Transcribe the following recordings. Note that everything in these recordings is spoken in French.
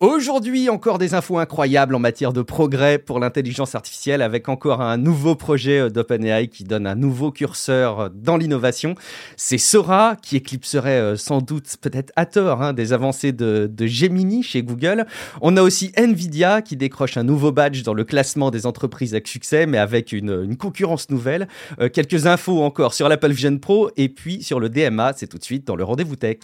Aujourd'hui, encore des infos incroyables en matière de progrès pour l'intelligence artificielle avec encore un nouveau projet euh, d'OpenAI qui donne un nouveau curseur euh, dans l'innovation. C'est Sora qui éclipserait euh, sans doute, peut-être à tort, hein, des avancées de, Gemini chez Google. On a aussi Nvidia qui décroche un nouveau badge dans le classement des entreprises avec succès, mais avec une concurrence nouvelle. quelques infos encore sur l'Apple Vision Pro et puis sur le DMA. C'est tout de suite dans le rendez-vous tech.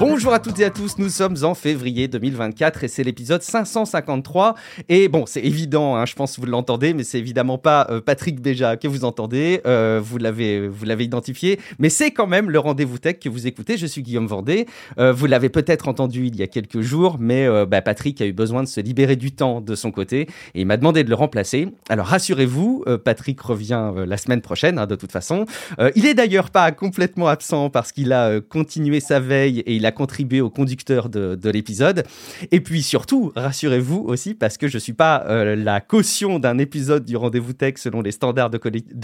Bonjour à toutes et à tous, nous sommes en février 2024 et c'est l'épisode 553. Et bon, c'est évident, hein, je pense que vous l'entendez, mais c'est évidemment pas euh, Patrick Béja que vous entendez, euh, vous l'avez identifié, mais c'est quand même le rendez-vous tech que vous écoutez. Je suis Guillaume Vendée. Euh, vous l'avez peut-être entendu il y a quelques jours, mais bah, Patrick a eu besoin de se libérer du temps de son côté et il m'a demandé de le remplacer. Alors rassurez-vous, Patrick revient la semaine prochaine, hein, de toute façon. il est d'ailleurs pas complètement absent parce qu'il a continué sa veille et il a contribué au conducteur de, l'épisode. Et puis surtout, rassurez-vous aussi, parce que je suis pas euh, la caution d'un épisode du rendez-vous tech selon les standards de,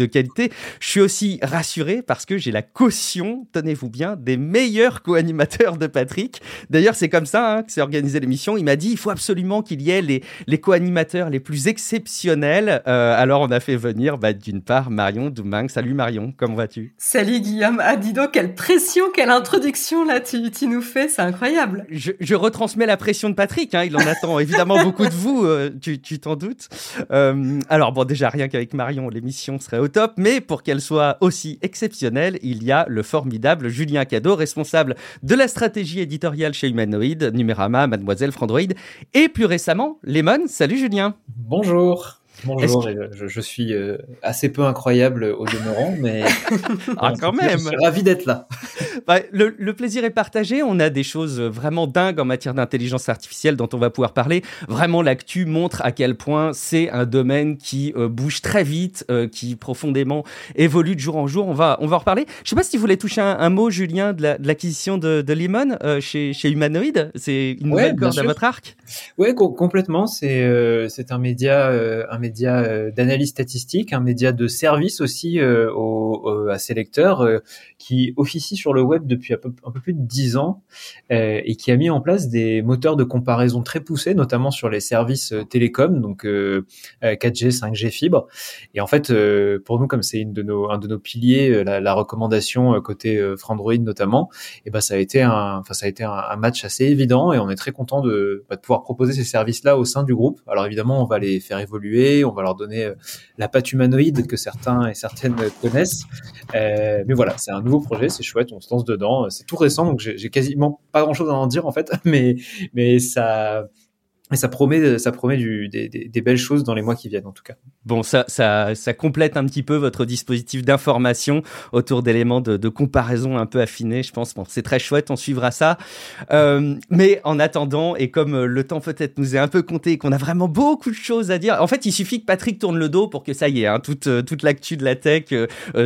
qualité, je suis aussi rassuré parce que j'ai la caution, tenez-vous bien, des meilleurs co-animateurs de Patrick. D'ailleurs, c'est comme ça hein, que s'est organisé l'émission. Il m'a dit, il faut absolument qu'il y ait les, les co-animateurs les plus exceptionnels. Euh, alors, on a fait venir, bah, d'une part, Marion Doumang. Salut Marion, comment vas-tu? Salut Guillaume. Ah, dis donc, quelle pression, quelle introduction là, tu, tu nous fait, c'est incroyable. Je, retransmets la pression de Patrick, hein, il en attend évidemment beaucoup de vous, euh, tu t'en doutes. Euh, alors bon, déjà rien qu'avec Marion, l'émission serait au top, mais pour qu'elle soit aussi exceptionnelle, il y a le formidable Julien Cadeau, responsable de la stratégie éditoriale chez Humanoid, Numérama, Mademoiselle Frandroid, et plus récemment, Lemon. Salut Julien. Bonjour. Bonjour, je, suis euh, assez peu incroyable au demeurant, mais ah, quand même. Je suis ravi d'être là. Bah, le, plaisir est partagé. On a des choses vraiment dingues en matière d'intelligence artificielle dont on va pouvoir parler. Vraiment, l'actu montre à quel point c'est un domaine qui euh, bouge très vite, euh, qui profondément évolue de jour en jour. On va, on va en reparler. Je sais pas si tu voulais toucher un, mot, Julien, de l'acquisition de, de, Lemon chez, chez Humanoid. C'est une nouvelle corde à votre arc? Oui, complètement. C'est c'est un média, un média euh, d'analyse statistique, un média de service aussi euh, à ses lecteurs, euh, qui officie sur le web depuis un peu, plus de dix ans et qui a mis en place des moteurs de comparaison très poussés, notamment sur les services télécoms, donc 4G, 5G fibre. Et en fait, pour nous, comme c'est une de nos, un de nos piliers, la, recommandation côté Frandroid notamment, et eh ben ça a été un, enfin ça a été un, match assez évident et on est très content de, bah, de pouvoir proposer ces services-là au sein du groupe. Alors évidemment, on va les faire évoluer, on va leur donner euh, la patte humanoïde que certains et certaines connaissent. Euh, mais voilà, c'est un nouveau projet, c'est chouette, on se lance dedans. C'est tout récent, donc j'ai quasiment pas grand-chose à en dire en fait, mais mais ça et ça promet, ça promet des, belles choses dans les mois qui viennent, en tout cas. Bon, ça, complète un petit peu votre dispositif d'information autour d'éléments de, comparaison un peu affinés, je pense. Bon, c'est très chouette, on suivra ça. Euh, mais en attendant, et comme euh, le temps peut-être nous est un peu compté et qu'on a vraiment beaucoup de choses à dire, en fait, il suffit que Patrick tourne le dos pour que ça y est, hein, toute, euh, toute l'actu de la tech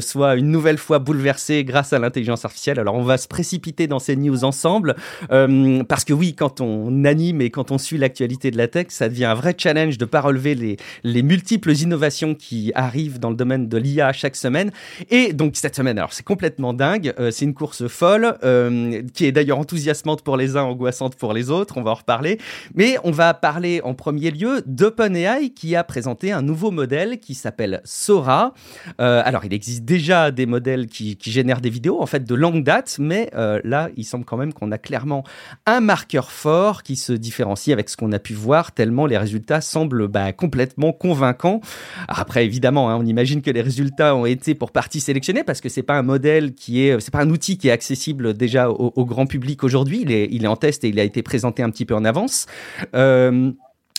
soit une nouvelle fois bouleversée grâce à l'intelligence artificielle. Alors, on va se précipiter dans ces news ensemble, parce que oui, quand on anime et quand on suit l'actualité de la tech, ça devient un vrai challenge de pas relever les, les multiples innovations qui arrivent dans le domaine de l'IA chaque semaine. Et donc cette semaine, alors c'est complètement dingue, euh, c'est une course folle, euh, qui est d'ailleurs enthousiasmante pour les uns, angoissante pour les autres, on va en reparler. Mais on va parler en premier lieu d'OpenAI qui a présenté un nouveau modèle qui s'appelle Sora. Euh, alors il existe déjà des modèles qui, génèrent des vidéos, en fait de longue date, mais là il semble quand même qu'on a clairement un marqueur fort qui se différencie avec ce qu'on a pu voir, tellement les résultats semblent bah, complètement convaincants. Après, évidemment, hein, on imagine que les résultats ont été pour partie sélectionnés parce que c'est pas un modèle qui est, c'est pas un outil qui est accessible déjà au, grand public aujourd'hui. Il est, il est en test et il a été présenté un petit peu en avance. Euh,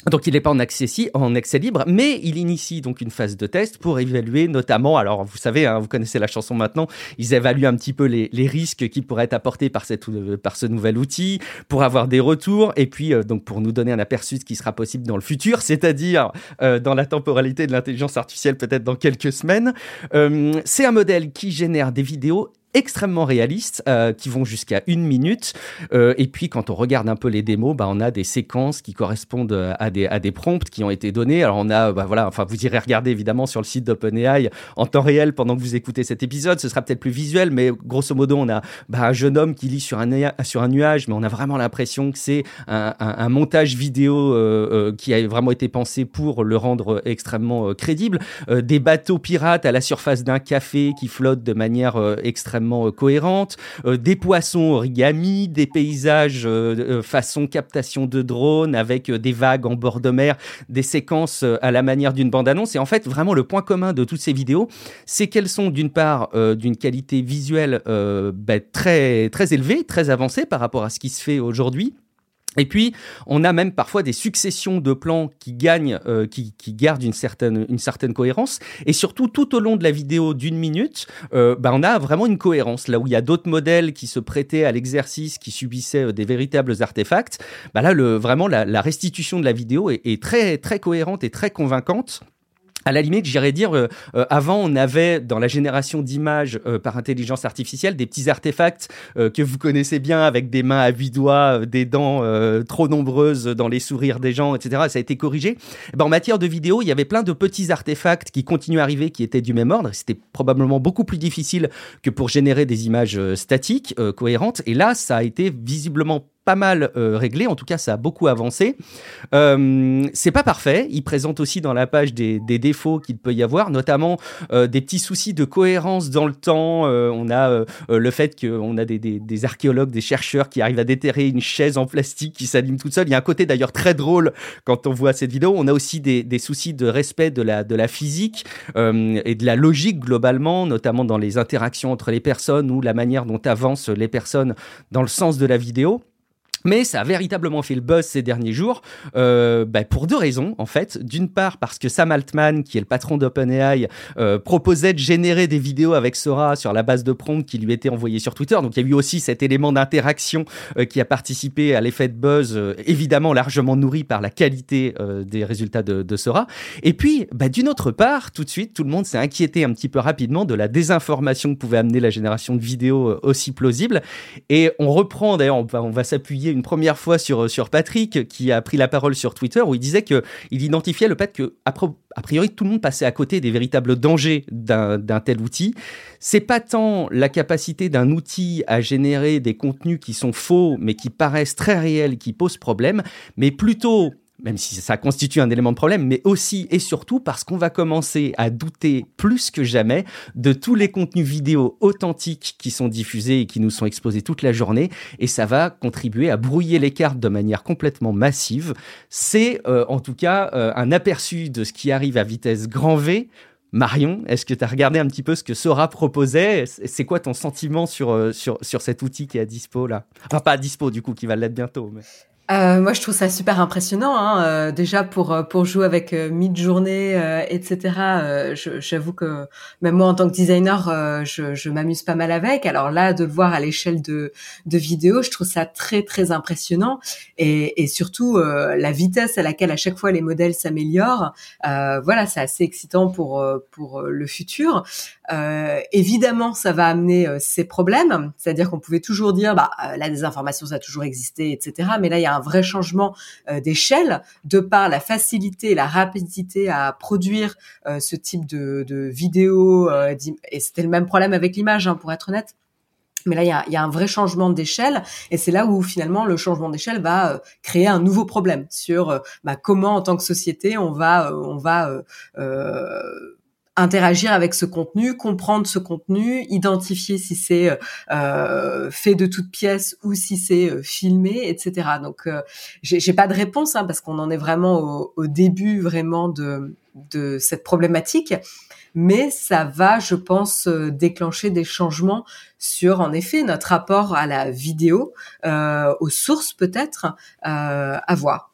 donc il n'est pas en accès, libre, mais il initie donc une phase de test pour évaluer notamment, alors vous savez, hein, vous connaissez la chanson maintenant, ils évaluent un petit peu les, risques qui pourraient être apportés par, cette, par ce nouvel outil, pour avoir des retours, et puis euh, donc pour nous donner un aperçu de ce qui sera possible dans le futur, c'est-à-dire euh, dans la temporalité de l'intelligence artificielle peut-être dans quelques semaines. Euh, c'est un modèle qui génère des vidéos extrêmement réalistes euh, qui vont jusqu'à une minute. Euh, et puis quand on regarde un peu les démos, bah, on a des séquences qui correspondent euh, à des, à des prompts qui ont été donnés. Alors on a, bah, voilà, enfin vous irez regarder évidemment sur le site d'OpenAI en temps réel pendant que vous écoutez cet épisode. Ce sera peut-être plus visuel, mais grosso modo on a bah, un jeune homme qui lit sur un, sur un nuage, mais on a vraiment l'impression que c'est un, un, un, montage vidéo euh, euh, qui a vraiment été pensé pour le rendre extrêmement crédible. des bateaux pirates à la surface d'un café qui flottent de manière extrêmement euh, cohérente, euh, des poissons origami, des paysages euh, façon captation de drone avec des vagues en bord de mer, des séquences à la manière d'une bande-annonce. Et en fait, vraiment, le point commun de toutes ces vidéos, c'est qu'elles sont d'une part d'une qualité visuelle bah, très, très élevée, très avancée par rapport à ce qui se fait aujourd'hui et puis, on a même parfois des successions de plans qui gagnent, euh, qui, qui, gardent une certaine, une certaine cohérence. Et surtout, tout au long de la vidéo d'une minute, euh, bah, on a vraiment une cohérence. Là où il y a d'autres modèles qui se prêtaient à l'exercice, qui subissaient euh, des véritables artefacts, bah là, le, vraiment, la, la restitution de la vidéo est, est très, très cohérente et très convaincante à la limite, j'irais dire, euh, euh, avant, on avait dans la génération d'images euh, par intelligence artificielle des petits artefacts que vous connaissez bien avec des mains à huit doigts, des dents trop nombreuses dans les sourires des gens, etc. Ça a été corrigé. Eh ben, en matière de vidéo, il y avait plein de petits artefacts qui continuent à arriver, qui étaient du même ordre. C'était probablement beaucoup plus difficile que pour générer des images statiques, cohérentes. Et là, ça a été visiblement pas mal euh, réglé, en tout cas ça a beaucoup avancé. Euh, c'est pas parfait, il présente aussi dans la page des, des défauts qu'il peut y avoir, notamment euh, des petits soucis de cohérence dans le temps. Euh, on a euh, le fait qu'on a des, des, des, archéologues, des chercheurs qui arrivent à déterrer une chaise en plastique qui s'anime toute seule. Il y a un côté d'ailleurs très drôle quand on voit cette vidéo. On a aussi des, des soucis de respect de la, de la physique et de la logique globalement, notamment dans les interactions entre les personnes ou la manière dont avancent les personnes dans le sens de la vidéo. Mais ça a véritablement fait le buzz ces derniers jours euh, bah pour deux raisons en fait. D'une part parce que Sam Altman, qui est le patron d'OpenAI, euh, proposait de générer des vidéos avec Sora sur la base de prompts qui lui étaient envoyées sur Twitter. Donc il y a eu aussi cet élément d'interaction euh, qui a participé à l'effet de buzz, euh, évidemment largement nourri par la qualité euh, des résultats de, de, Sora. Et puis bah, d'une autre part, tout de suite, tout le monde s'est inquiété un petit peu rapidement de la désinformation que pouvait amener la génération de vidéos euh, aussi plausible. Et on reprend d'ailleurs, on va s'appuyer une première fois sur, sur Patrick, qui a pris la parole sur Twitter, où il disait qu'il identifiait le fait que, a priori, tout le monde passait à côté des véritables dangers d'un tel outil. C'est pas tant la capacité d'un outil à générer des contenus qui sont faux, mais qui paraissent très réels, qui posent problème, mais plutôt même si ça constitue un élément de problème, mais aussi et surtout parce qu'on va commencer à douter plus que jamais de tous les contenus vidéo authentiques qui sont diffusés et qui nous sont exposés toute la journée, et ça va contribuer à brouiller les cartes de manière complètement massive. C'est euh, en tout cas euh, un aperçu de ce qui arrive à vitesse grand V. Marion, est-ce que tu as regardé un petit peu ce que Sora proposait? C'est quoi ton sentiment sur, euh, sur, sur cet outil qui est à dispo là? Enfin, pas à dispo du coup, qui va l'être bientôt. Mais... Euh, moi, je trouve ça super impressionnant. Hein. Euh, déjà pour euh, pour jouer avec euh, mid-journée, euh, etc. Euh, j'avoue que même moi, en tant que designer, je, je m'amuse pas mal avec. Alors là, de le voir à l'échelle de de vidéo, je trouve ça très très impressionnant. Et, et surtout la vitesse à laquelle à chaque fois les modèles s'améliorent. voilà, c'est assez excitant pour pour le futur. Évidemment, ça va amener ses problèmes. C'est-à-dire qu'on pouvait toujours dire, bah la désinformation, ça a toujours existé, etc. Mais là, il y a un vrai changement euh, d'échelle de par la facilité et la rapidité à produire euh, ce type de, de vidéos. Euh, et c'était le même problème avec l'image, hein, pour être honnête. Mais là, il y a, y a, un vrai changement d'échelle, et c'est là où finalement le changement d'échelle va euh, créer un nouveau problème sur euh, bah, comment, en tant que société, on va, on va interagir avec ce contenu, comprendre ce contenu, identifier si c'est euh, fait de toutes pièces ou si c'est euh, filmé, etc. Donc, euh, j'ai pas de réponse hein, parce qu'on en est vraiment au, au, début vraiment de, de cette problématique, mais ça va, je pense, euh, déclencher des changements sur, en effet, notre rapport à la vidéo, euh, aux sources peut-être, à voir.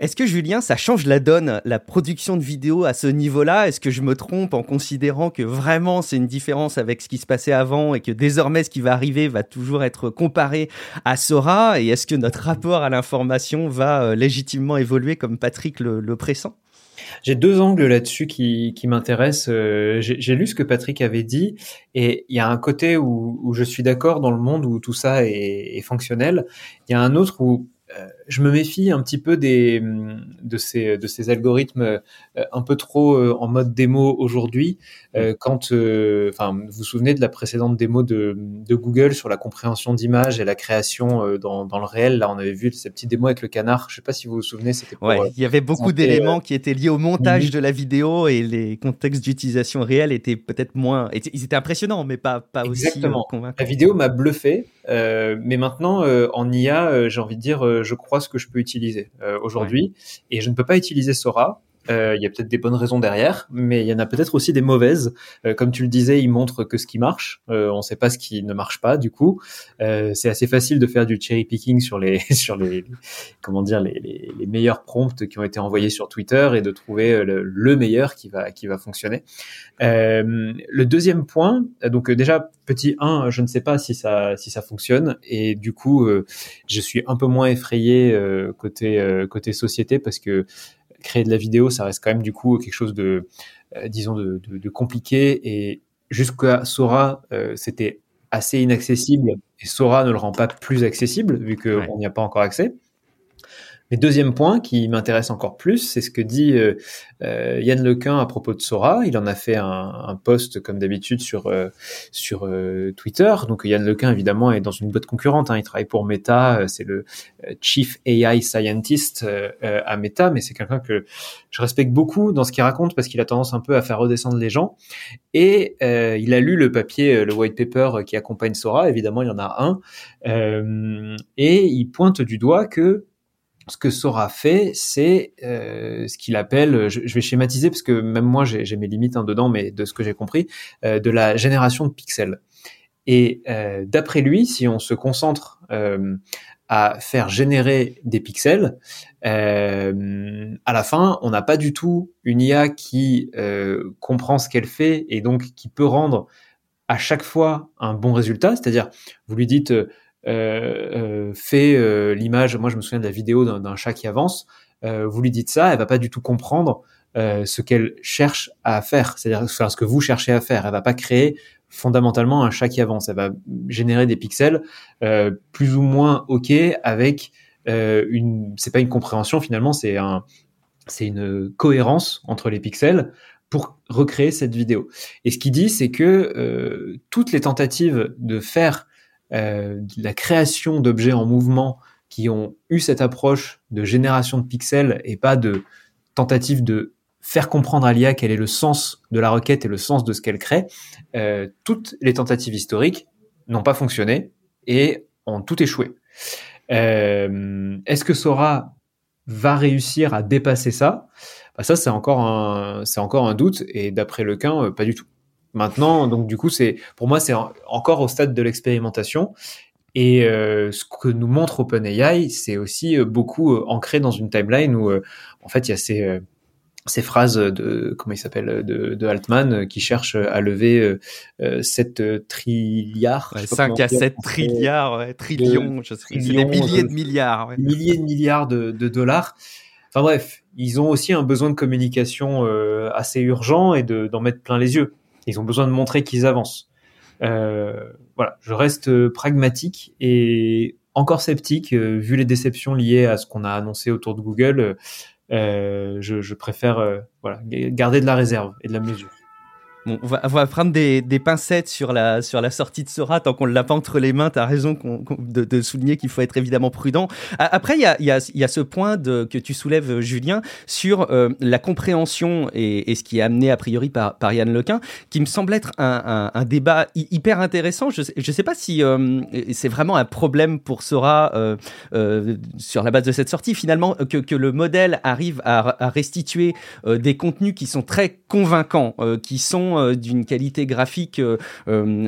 Est-ce que Julien, ça change la donne, la production de vidéos à ce niveau-là? Est-ce que je me trompe en considérant que vraiment c'est une différence avec ce qui se passait avant et que désormais ce qui va arriver va toujours être comparé à Sora? Et est-ce que notre rapport à l'information va euh, légitimement évoluer comme Patrick le, pressent? J'ai deux angles là-dessus qui, m'intéressent. Euh, j'ai lu ce que Patrick avait dit et il y a un côté où, je suis d'accord dans le monde où tout ça est, est fonctionnel. Il y a un autre où euh, je me méfie un petit peu des, de, ces, de ces algorithmes euh, un peu trop euh, en mode démo aujourd'hui. Mm. quand, enfin, vous vous souvenez de la précédente démo de, de Google sur la compréhension d'images et la création dans, dans, le réel? Là, on avait vu cette petite démo avec le canard. Je sais pas si vous vous souvenez. C'était ouais, il y avait beaucoup d'éléments qui étaient liés au montage de la vidéo et les contextes d'utilisation réels étaient peut-être moins. Ils étaient impressionnants, mais pas, pas aussi convaincants. La vidéo m'a bluffé, mais maintenant en IA, j'ai envie de dire, je crois ce que je peux utiliser euh, aujourd'hui. Et je ne peux pas utiliser Sora il y a peut-être des bonnes raisons derrière, mais il y en a peut-être aussi des mauvaises. Euh, comme tu le disais, il montre que ce qui marche. Euh, on ne sait pas ce qui ne marche pas. Du coup, c'est assez facile de faire du cherry picking sur les sur les comment dire les, les, meilleurs prompts qui ont été envoyés sur Twitter et de trouver le, le meilleur qui va qui va fonctionner. le deuxième point, donc déjà petit 1, je ne sais pas si ça si ça fonctionne et du coup, je suis un peu moins effrayé côté côté société parce que créer de la vidéo, ça reste quand même du coup quelque chose de, euh, disons, de, de, de, compliqué. Et jusqu'à Sora, euh, c'était assez inaccessible. Et Sora ne le rend pas plus accessible vu qu'on n'y a pas encore accès. Mais deuxième point qui m'intéresse encore plus, c'est ce que dit euh, euh, Yann Lequin à propos de Sora. Il en a fait un, un post comme d'habitude sur euh, sur Twitter. Donc Yann Lequin évidemment est dans une boîte concurrente. Hein. Il travaille pour Meta. C'est le Chief AI Scientist à Meta, mais c'est quelqu'un que je respecte beaucoup dans ce qu'il raconte parce qu'il a tendance un peu à faire redescendre les gens. Et il a lu le papier, le white paper qui accompagne Sora. Évidemment, il y en a un. et il pointe du doigt que ce que Sora fait, c'est euh, ce qu'il appelle, je, vais schématiser parce que même moi j'ai mes limites hein, dedans, mais de ce que j'ai compris, euh, de la génération de pixels. Et euh, d'après lui, si on se concentre à faire générer des pixels, à la fin, on n'a pas du tout une IA qui comprend ce qu'elle fait et donc qui peut rendre à chaque fois un bon résultat. C'est-à-dire, vous lui dites fait euh, l'image. Moi, je me souviens de la vidéo d'un chat qui avance. vous lui dites ça, elle va pas du tout comprendre ce qu'elle cherche à faire, c'est-à-dire ce que vous cherchez à faire. Elle va pas créer fondamentalement un chat qui avance. Elle va générer des pixels euh, plus ou moins ok avec euh, une. C'est pas une compréhension finalement, c'est un, c'est une cohérence entre les pixels pour recréer cette vidéo. Et ce qu'il dit, c'est que euh, toutes les tentatives de faire euh, la création d'objets en mouvement qui ont eu cette approche de génération de pixels et pas de tentative de faire comprendre à l'IA quel est le sens de la requête et le sens de ce qu'elle crée, euh, toutes les tentatives historiques n'ont pas fonctionné et ont tout échoué. Euh, Est-ce que Sora va réussir à dépasser ça? Bah Ça, c'est encore un, encore un doute et d'après Lequin, euh, pas du tout. Maintenant, donc du coup, c'est pour moi, c'est encore au stade de l'expérimentation. Et euh, ce que nous montre OpenAI, c'est aussi euh, beaucoup euh, ancré dans une timeline où, en fait, il y a ces, ces phrases de comment il s'appelle de, de, Altman qui cherche à lever 7 trilliards. 5 à 7 trilliards, ouais, trillions, je sais, c'est des milliers de milliards. Ouais. Milliers de milliards de, de, dollars. Enfin bref, ils ont aussi un besoin de communication assez urgent et d'en mettre plein les yeux. Ils ont besoin de montrer qu'ils avancent. Euh, voilà, je reste pragmatique et encore sceptique euh, vu les déceptions liées à ce qu'on a annoncé autour de Google. Euh, je, je, préfère voilà garder de la réserve et de la mesure. Bon, on, va, on va prendre des, des, pincettes sur la, sur la sortie de Sora tant qu'on ne l'a pas entre les mains. Tu as raison de, de, souligner qu'il faut être évidemment prudent. Après, il y a, y, a, y a, ce point de, que tu soulèves, Julien, sur euh, la compréhension et, et, ce qui est amené a priori par, par Yann Lequin, qui me semble être un, un, un débat hyper intéressant. Je ne sais pas si euh, c'est vraiment un problème pour Sora euh, euh, sur la base de cette sortie, finalement, que, que le modèle arrive à, à restituer euh, des contenus qui sont très convaincants, qui sont sont d'une qualité graphique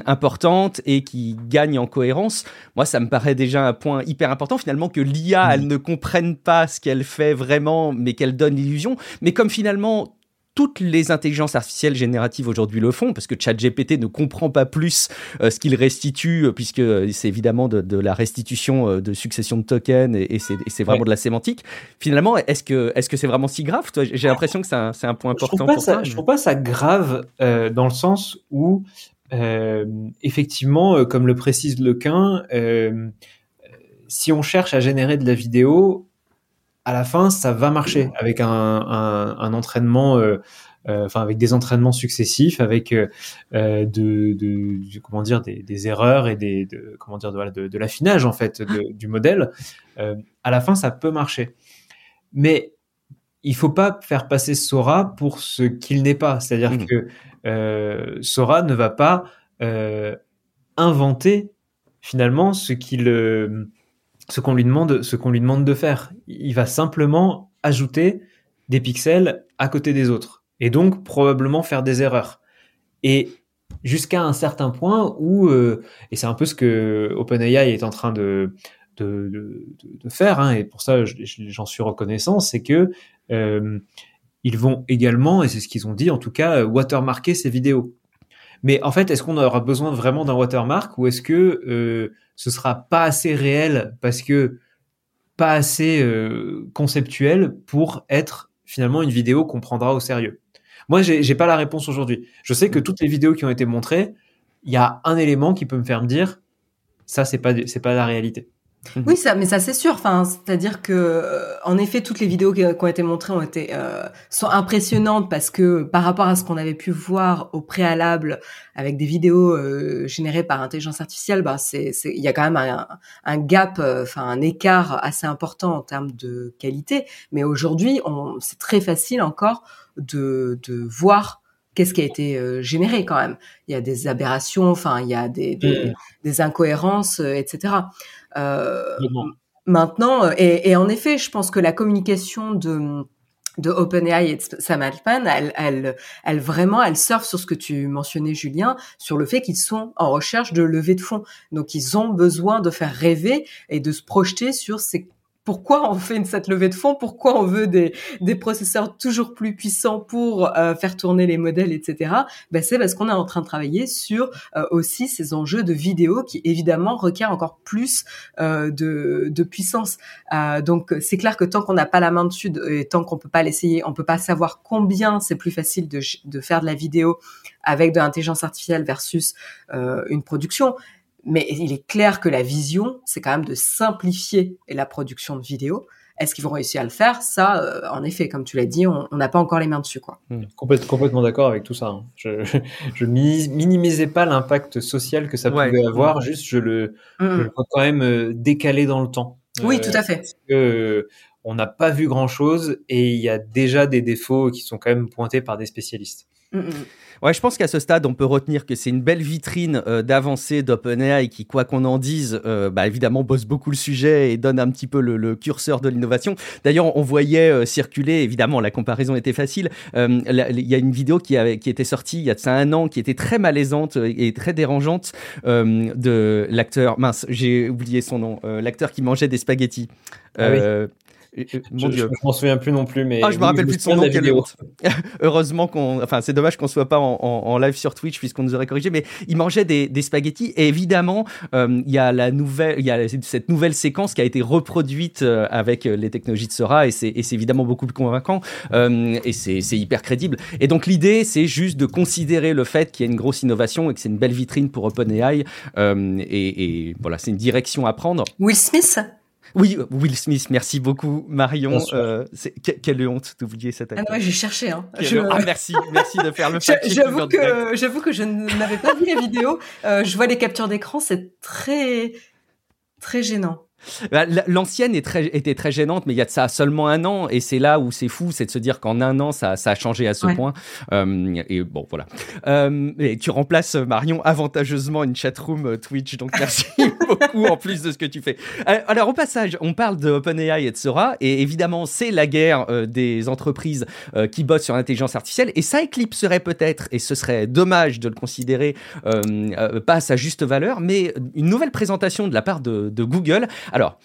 importante et qui gagnent en cohérence, moi, ça me paraît déjà un point hyper important finalement que l'IA, elle ne comprenne pas ce qu'elle fait vraiment, mais qu'elle donne l'illusion. Mais comme finalement toutes les intelligences artificielles génératives aujourd'hui le font, parce que ChatGPT ne comprend pas plus euh, ce qu'il restitue, euh, puisque c'est évidemment de, la restitution euh, de succession de tokens et, c'est vraiment de la sémantique. Finalement, est-ce que est-ce que c'est vraiment si grave J'ai l'impression que c'est un, point important. Je trouve pas, ça, je trouve pas ça grave dans le sens où effectivement, comme le précise Lequin, si on cherche à générer de la vidéo, à la fin, ça va marcher avec un, un, un entraînement, euh, euh, enfin avec des entraînements successifs, avec euh, de, de, comment dire des, des, erreurs et des de, comment dire de, de, l'affinage en fait du modèle. à la fin, ça peut marcher, mais il faut pas faire passer Sora pour ce qu'il n'est pas. C'est-à-dire mmh. que Sora ne va pas inventer finalement ce qu'il ce qu'on lui demande, ce qu'on lui demande de faire. Il va simplement ajouter des pixels à côté des autres et donc probablement faire des erreurs. Et jusqu'à un certain point où, euh, et c'est un peu ce que OpenAI est en train de, de, de, faire, hein, et pour ça j'en suis reconnaissant, c'est que euh, ils vont également, et c'est ce qu'ils ont dit en tout cas, watermarker ces vidéos. Mais en fait, est-ce qu'on aura besoin vraiment d'un watermark ou est-ce que euh, ce sera pas assez réel parce que pas assez euh, conceptuel pour être finalement une vidéo qu'on prendra au sérieux? Moi, j'ai pas la réponse aujourd'hui. Je sais que toutes les vidéos qui ont été montrées, il y a un élément qui peut me faire me dire ça, c'est pas c'est pas la réalité. Mhm. Oui, ça, mais ça c'est sûr. Enfin, c'est-à-dire que, euh, en effet, toutes les vidéos qui, ont été montrées ont été euh, sont impressionnantes parce que par rapport à ce qu'on avait pu voir au préalable avec des vidéos euh, générées par intelligence artificielle, bah c'est il y a quand même un, un gap, enfin un écart assez important en termes de qualité. Mais aujourd'hui, c'est très facile encore de de voir qu'est-ce qui a été généré quand même. Il y a des aberrations, enfin il y a des, des, mm. des incohérences, etc. Euh, maintenant, euh, et, en effet, je pense que la communication de de OpenAI et de Sam Altman, elle, elle, elle vraiment, elle surfe sur ce que tu mentionnais, Julien, sur le fait qu'ils sont en recherche de levée de fonds. Donc, ils ont besoin de faire rêver et de se projeter sur ces pourquoi on fait une, cette levée de fonds, pourquoi on veut des, des processeurs toujours plus puissants pour euh, faire tourner les modèles, etc. Ben c'est parce qu'on est en train de travailler sur euh, aussi ces enjeux de vidéo qui évidemment requièrent encore plus euh, de, de, puissance. donc c'est clair que tant qu'on n'a pas la main dessus et tant qu'on peut pas l'essayer, on peut pas savoir combien c'est plus facile de, de faire de la vidéo avec de l'intelligence artificielle versus une production. Mais il est clair que la vision, c'est quand même de simplifier la production de vidéos. Est-ce qu'ils vont réussir à le faire? Ça, euh, en effet, comme tu l'as dit, on n'a pas encore les mains dessus. Quoi. Hmm. complètement d'accord avec tout ça. Hein. Je, je minimisais pas l'impact social que ça pouvait avoir, juste je le, je le vois quand même euh, décalé dans le temps. Oui, tout à fait. Parce que, on n'a pas vu grand-chose et il y a déjà des défauts qui sont quand même pointés par des spécialistes. Hmm, Ouais, je pense qu'à ce stade, on peut retenir que c'est une belle vitrine euh, d'avancée d'OpenAI qui, quoi qu'on en dise, euh, bah, évidemment bosse beaucoup le sujet et donne un petit peu le, curseur de l'innovation. D'ailleurs, on voyait euh, circuler, évidemment, la comparaison était facile. Il y a une vidéo qui, avait, qui était sortie il y a de ça un an, qui était très malaisante et très dérangeante de l'acteur. Mince, j'ai oublié son nom. l'acteur qui mangeait des spaghettis. Ah oui. Mon je, Dieu. Je, m'en souviens plus non plus, mais. Ah, je me rappelle plus de son nom. Heureusement qu'on. Enfin, c'est dommage qu'on soit pas en, en, live sur Twitch puisqu'on nous aurait corrigé, mais il mangeait des, des spaghettis. Et évidemment, euh, il y a la nouvelle, il y a cette nouvelle séquence qui a été reproduite euh, avec euh, les technologies de Sora et c'est évidemment beaucoup plus convaincant euh, et c'est hyper crédible. Et donc l'idée, c'est juste de considérer le fait qu'il y a une grosse innovation et que c'est une belle vitrine pour OpenAI. Euh, et, et voilà, c'est une direction à prendre. Will Smith? Oui, Will Smith, merci beaucoup Marion. Euh, quelle honte d'oublier cette acteur. Ah j'ai cherché. Hein. Ah merci, merci de faire le J'avoue que j'avoue que je n'avais pas vu la vidéo. Euh, je vois les captures d'écran, c'est très très gênant. Bah, l'ancienne était très gênante, mais il y a de ça seulement un an, et c'est là où c'est fou, c'est de se dire qu'en un an, ça, a changé à ce point. Euh, et bon, voilà. Euh, et tu remplaces Marion avantageusement une chatroom euh, Twitch, donc merci beaucoup en plus de ce que tu fais. Alors au passage, on parle de OpenAI et de Sora, et évidemment, c'est la guerre des entreprises qui bossent sur l'intelligence artificielle, et ça éclipserait peut-être, et ce serait dommage de le considérer pas à sa juste valeur, mais une nouvelle présentation de la part de, de Google alors,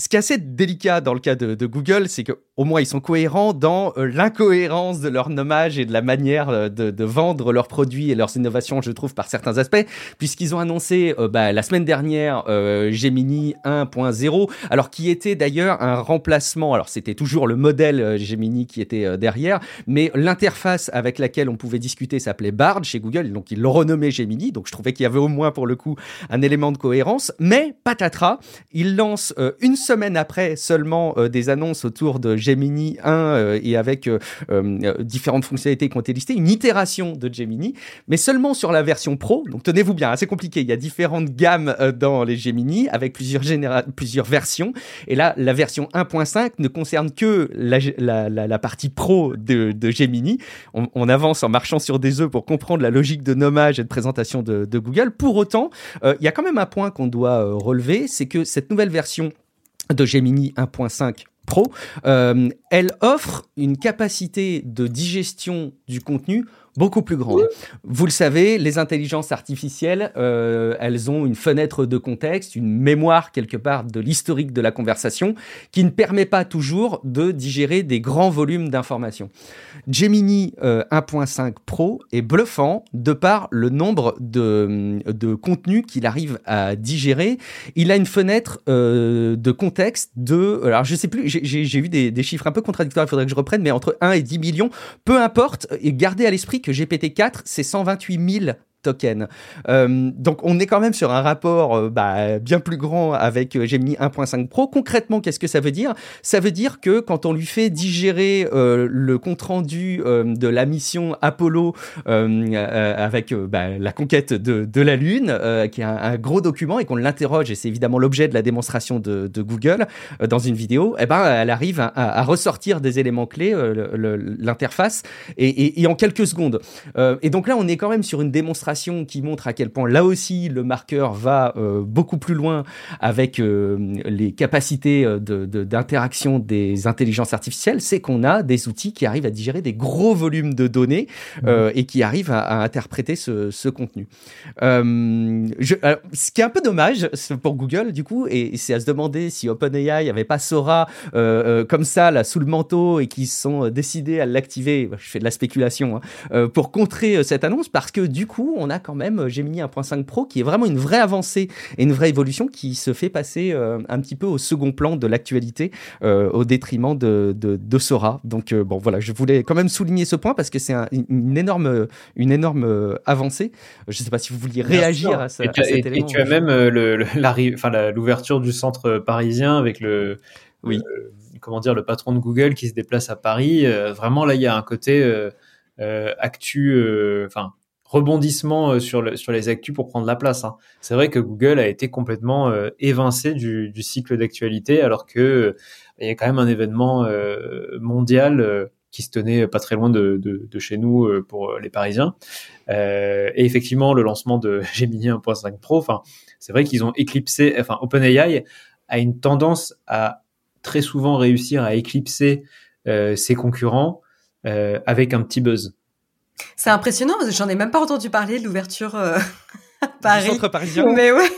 ce qui est assez délicat dans le cas de, Google, c'est qu'au moins ils sont cohérents dans euh, l'incohérence de leur nommage et de la manière euh, de, vendre leurs produits et leurs innovations, je trouve, par certains aspects, puisqu'ils ont annoncé euh, bah, la semaine dernière Gemini 1.0, alors qui était d'ailleurs un remplacement. Alors c'était toujours le modèle Gemini qui était derrière, mais l'interface avec laquelle on pouvait discuter s'appelait Bard chez Google, donc ils l'ont renommé Gemini. Donc je trouvais qu'il y avait au moins pour le coup un élément de cohérence. Mais patatras, ils lancent une semaine après seulement euh, des annonces autour de Gemini 1 euh, et avec euh, différentes fonctionnalités qui ont été listées, une itération de Gemini, mais seulement sur la version Pro. Donc tenez-vous bien, c'est compliqué. Il y a différentes gammes dans les Gemini avec plusieurs, plusieurs versions. Et là, la version 1.5 ne concerne que la, partie Pro de, Gemini. On, avance en marchant sur des œufs pour comprendre la logique de nommage et de présentation de Google. Pour autant, il y a quand même un point qu'on doit relever, c'est que cette nouvelle version de Gemini 1.5 Pro, euh, elle offre une capacité de digestion du contenu beaucoup plus grande. Vous le savez, les intelligences artificielles, euh, elles ont une fenêtre de contexte, une mémoire quelque part de l'historique de la conversation qui ne permet pas toujours de digérer des grands volumes d'informations. Gemini 1.5 euh, Pro est bluffant de par le nombre de, de contenus qu'il arrive à digérer. Il a une fenêtre euh, de contexte de, alors je sais plus, j'ai des, des, chiffres un peu contradictoires, il faudrait que je reprenne, mais entre 1 et 10 millions, peu importe, et gardez à l'esprit que GPT-4, c'est 128 000 Euh, donc on est quand même sur un rapport euh, bah, bien plus grand avec euh, Gemini 1.5 Pro. Concrètement, qu'est-ce que ça veut dire? Ça veut dire que quand on lui fait digérer le compte rendu de la mission Apollo avec bah, la conquête de, la Lune, qui est un, gros document, et qu'on l'interroge, et c'est évidemment l'objet de la démonstration de, Google dans une vidéo, eh ben elle arrive à, ressortir des éléments clés, l'interface, et, en quelques secondes. et donc là, on est quand même sur une démonstration qui montre à quel point là aussi le marqueur va euh, beaucoup plus loin avec euh, les capacités euh, d'interaction des intelligences artificielles, c'est qu'on a des outils qui arrivent à digérer des gros volumes de données mmh. et qui arrivent à, interpréter ce, contenu. Je, ce qui est un peu dommage pour Google du coup, et, c'est à se demander si OpenAI avait pas Sora comme ça là sous le manteau et qui sont décidés à l'activer. Je fais de la spéculation hein, pour contrer cette annonce parce que du coup on a quand même euh, Gemini 1.5 Pro qui est vraiment une vraie avancée et une vraie évolution qui se fait passer euh, un petit peu au second plan de l'actualité euh, au détriment de, de, Sora. Donc bon voilà, je voulais quand même souligner ce point parce que c'est une énorme, une énorme avancée. Je ne sais pas si vous vouliez réagir à, ça, et, cet élément. Et tu as même l'ouverture du centre parisien avec le, oui. comment dire, le patron de Google qui se déplace à Paris. vraiment là, il y a un côté actu, enfin rebondissement euh, sur, le, sur les actus pour prendre la place. Hein. C'est vrai que Google a été complètement euh, évincé du, du cycle d'actualité, alors que euh, y a quand même un événement mondial qui se tenait pas très loin de, de, de chez nous pour les Parisiens. et effectivement, le lancement de Gemini 1.5 Pro, enfin, c'est vrai qu'ils ont éclipsé, enfin, OpenAI a une tendance à très souvent réussir à éclipser ses concurrents avec un petit buzz. C'est impressionnant j'en ai même pas entendu parler de l'ouverture euh, à Paris. Du centre parisien. Mais ouais.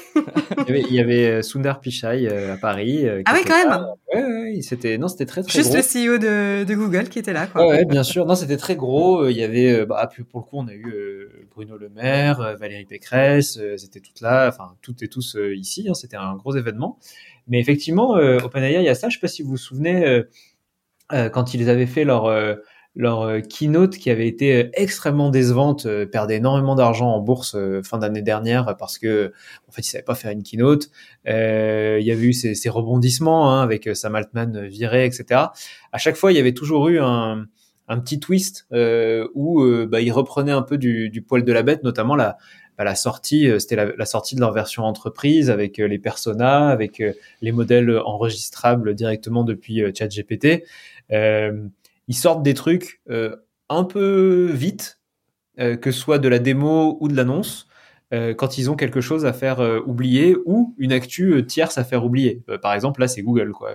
il, y avait, euh, Sundar Pichai euh, à Paris. ah ouais, quand même. Ouais, ouais, c'était non, c'était très très Juste le CEO de, de, Google qui était là. Quoi. Ouais, bien sûr. Non, c'était très gros. Il y avait, bah, pour le coup, on a eu Bruno Le Maire, Valérie Pécresse. c'était toutes là, enfin toutes et tous ici. Hein, c'était un gros événement. Mais effectivement, OpenAI, il y a ça. Je sais pas si vous vous souvenez quand ils avaient fait leur leur euh, keynote qui avait été euh, extrêmement décevante, euh, perdait énormément d'argent en bourse fin d'année dernière parce que en fait ils savaient pas faire une keynote. Euh, il y avait eu ces, rebondissements hein, avec Sam Altman viré, etc. À chaque fois il y avait toujours eu un, petit twist où bah, il reprenait un peu du, poil de la bête, notamment la, la sortie, c'était la, sortie de leur version entreprise avec les personas, avec les modèles enregistrables directement depuis ChatGPT. Ils sortent des trucs un peu vite, que ce soit de la démo ou de l'annonce. quand ils ont quelque chose à faire oublier ou une actu tierce à faire oublier. par exemple, là, c'est Google, quoi.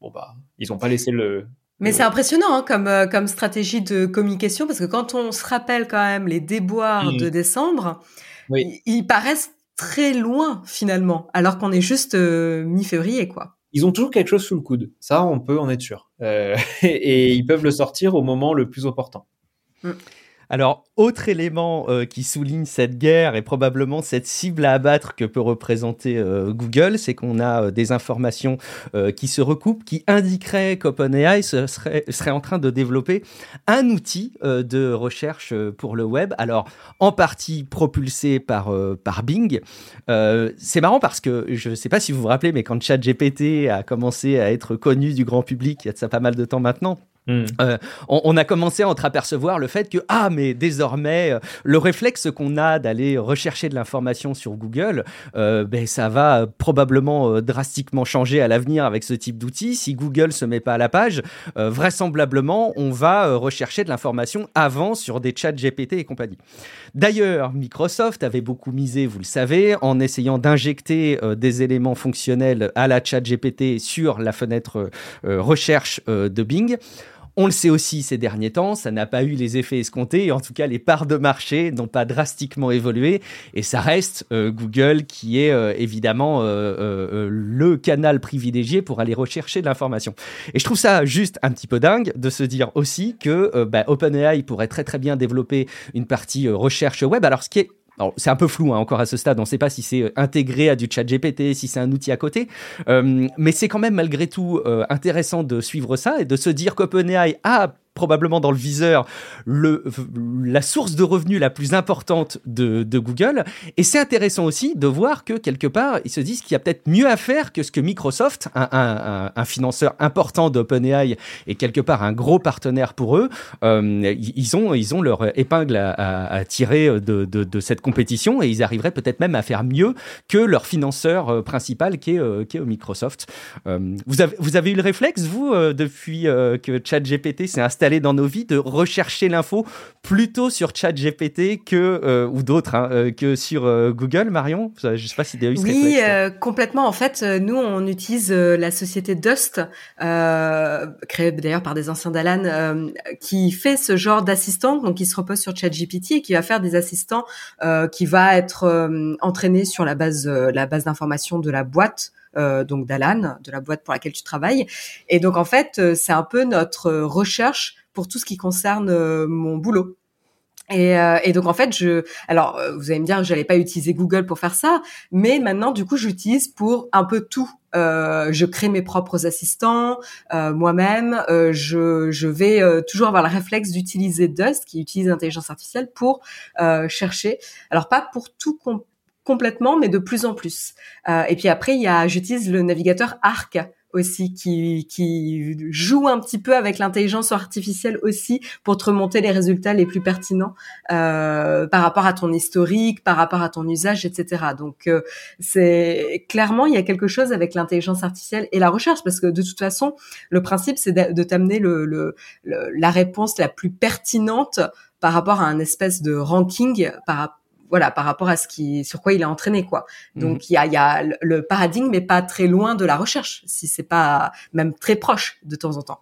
Bon bah, ils n'ont pas laissé le, mais c'est impressionnant hein, comme, euh, comme stratégie de communication parce que quand on se rappelle quand même les déboires de décembre, ils, paraissent très loin finalement, alors qu'on est juste euh, mi-février quoi. Ils ont toujours quelque chose sous le coude, ça on peut en être sûr, euh, et ils peuvent le sortir au moment le plus important. Mm. Alors, autre élément euh, qui souligne cette guerre et probablement cette cible à abattre que peut représenter euh, Google, c'est qu'on a euh, des informations qui se recoupent, qui indiqueraient qu'OpenAI serait, en train de développer un outil de recherche pour le web. Alors, en partie propulsé par, par Bing. c'est marrant parce que je ne sais pas si vous vous rappelez, mais quand ChatGPT a commencé à être connu du grand public, il y a de ça pas mal de temps maintenant, Hmm. Euh, on, a commencé à entreapercevoir le fait que ah mais désormais euh, le réflexe qu'on a d'aller rechercher de l'information sur Google, euh, ben ça va probablement drastiquement changer à l'avenir avec ce type d'outil. Si Google se met pas à la page, vraisemblablement on va rechercher de l'information avant sur des chats GPT et compagnie. D'ailleurs, Microsoft avait beaucoup misé, vous le savez, en essayant d'injecter des éléments fonctionnels à la chat GPT sur la fenêtre recherche de Bing. On le sait aussi ces derniers temps, ça n'a pas eu les effets escomptés, en tout cas les parts de marché n'ont pas drastiquement évolué, et ça reste euh, Google qui est euh, évidemment euh, le canal privilégié pour aller rechercher de l'information. Et je trouve ça juste un petit peu dingue de se dire aussi que bah, OpenAI pourrait très très bien développer une partie recherche web. Alors ce qui est c'est un peu flou hein, encore à ce stade, on ne sait pas si c'est euh, intégré à du chat GPT, si c'est un outil à côté, euh, mais c'est quand même malgré tout euh, intéressant de suivre ça et de se dire qu'OpenAI a probablement dans le viseur le, la source de revenus la plus importante de, Google. Et c'est intéressant aussi de voir que quelque part, ils se disent qu'il y a peut-être mieux à faire que ce que Microsoft, un, financeur important d'OpenAI et quelque part un gros partenaire pour eux, euh, ils, ont, ils ont leur épingle à, tirer de, de, cette compétition et ils arriveraient peut-être même à faire mieux que leur financeur euh, principal qui est, euh, qui est Microsoft. vous, avez, vous avez eu le réflexe, vous, depuis que ChatGPT s'est installé dans nos vies, de rechercher l'info plutôt sur ChatGPT que euh, ou d'autres hein, euh, que sur euh, Google. Marion, je sais pas si tu as eu ce Oui, complètement. En fait, nous on utilise la société Dust, créée d'ailleurs par des anciens d'Alan, qui fait ce genre d'assistant, donc qui se repose sur ChatGPT et qui va faire des assistants qui va être entraîné sur la base la base d'information de la boîte euh, donc d'Alan, de la boîte pour laquelle tu travailles. Et donc en fait, euh, c'est un peu notre recherche pour tout ce qui concerne euh, mon boulot. Et, et, donc en fait, je, alors vous allez me dire, j'allais pas utiliser Google pour faire ça, mais maintenant du coup, j'utilise pour un peu tout. Euh, je crée mes propres assistants euh, moi-même. Euh, je, je vais toujours avoir le réflexe d'utiliser Dust, qui utilise l'intelligence artificielle, pour chercher. Alors pas pour tout complètement, mais de plus en plus. Euh, et puis après, il y a, j'utilise le navigateur Arc aussi qui, qui joue un petit peu avec l'intelligence artificielle aussi pour te remonter les résultats les plus pertinents euh, par rapport à ton historique, par rapport à ton usage, etc. Donc euh, c'est clairement il y a quelque chose avec l'intelligence artificielle et la recherche parce que de toute façon le principe c'est de, t'amener le, le, la réponse la plus pertinente par rapport à un espèce de ranking par voilà par rapport à ce qui sur quoi il est entraîné quoi. Donc il y a, y a le paradigme n'est pas très loin de la recherche si c'est pas même très proche de temps en temps.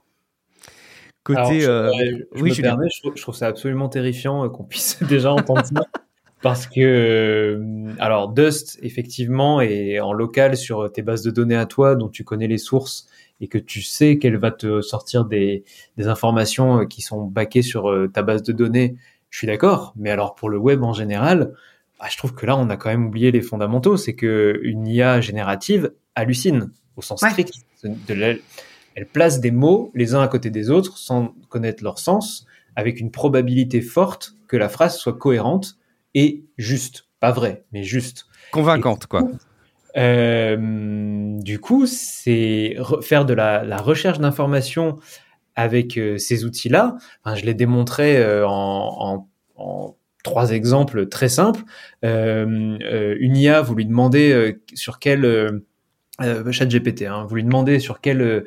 Côté je, euh, oui, je, permets, je, trouve, ça absolument terrifiant euh, qu'on puisse déjà entendre ça parce que euh, alors Dust effectivement est en local sur tes bases de données à toi dont tu connais les sources et que tu sais qu'elle va te sortir des, des informations qui sont baquées sur ta base de données je suis d'accord, mais alors pour le web en général, bah, je trouve que là, on a quand même oublié les fondamentaux. C'est que une IA générative hallucine au sens strict. elle place des mots les uns à côté des autres sans connaître leur sens, avec une probabilité forte que la phrase soit cohérente et juste. Pas vrai, mais juste. Convaincante, quoi. Euh, du coup, c'est faire de la, la recherche d'informations avec euh, ces outils-là. Je l'ai démontré euh, en, en, en trois exemples très simples. une IA, vous lui demandez sur quel chat GPT, hein, vous lui demandez sur quelle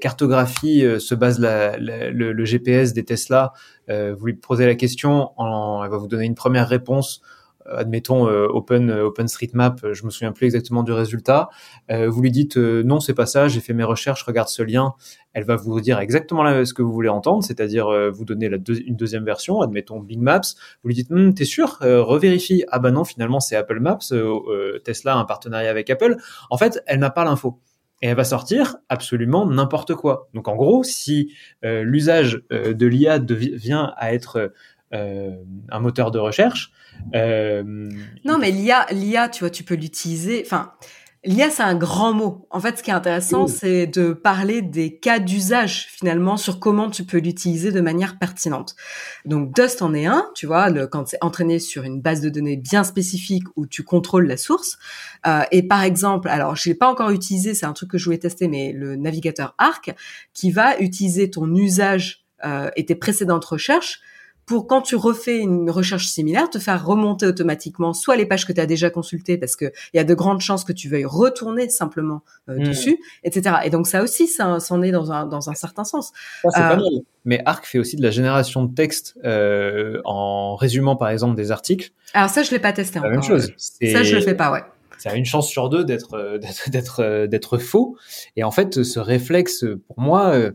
cartographie se base la, le, le, GPS des Tesla. vous lui posez la question, elle va vous donner une première réponse euh, admettons euh, Open euh, OpenStreetMap, je me souviens plus exactement du résultat. vous lui dites non, c'est pas ça, j'ai fait mes recherches, regarde ce lien. Elle va vous dire exactement ce que vous voulez entendre, c'est-à-dire vous donner une deuxième version, admettons Big Maps. Vous lui dites hm, t'es sûr, revérifie. Ah bah non, finalement c'est Apple Maps. Tesla a un partenariat avec Apple. En fait, elle n'a pas l'info et elle va sortir absolument n'importe quoi. Donc en gros, si l'usage de l'IA vient à être un moteur de recherche, euh... Non, mais l'IA, l'IA, tu vois, tu peux l'utiliser. Enfin, l'IA, c'est un grand mot. En fait, ce qui est intéressant, c'est de parler des cas d'usage finalement sur comment tu peux l'utiliser de manière pertinente. Donc, Dust en est un. Tu vois, le, quand c'est entraîné sur une base de données bien spécifique où tu contrôles la source. Euh, et par exemple, alors, je l'ai pas encore utilisé, c'est un truc que je voulais tester, mais le navigateur Arc qui va utiliser ton usage euh, et tes précédentes recherches pour quand tu refais une recherche similaire, te faire remonter automatiquement soit les pages que tu as déjà consultées parce que il y a de grandes chances que tu veuilles retourner simplement euh, hmm. dessus, etc. Et donc ça aussi, ça, en est dans un, dans un certain sens. pas euh, mal. Mais Arc fait aussi de la génération de texte euh, en résumant par exemple des articles. Alors ça, je l'ai pas testé encore. La même chose. Ça, je le fais pas, ouais. Ça a une chance sur deux d'être d'être d'être faux. Et en fait, ce réflexe, pour moi euh,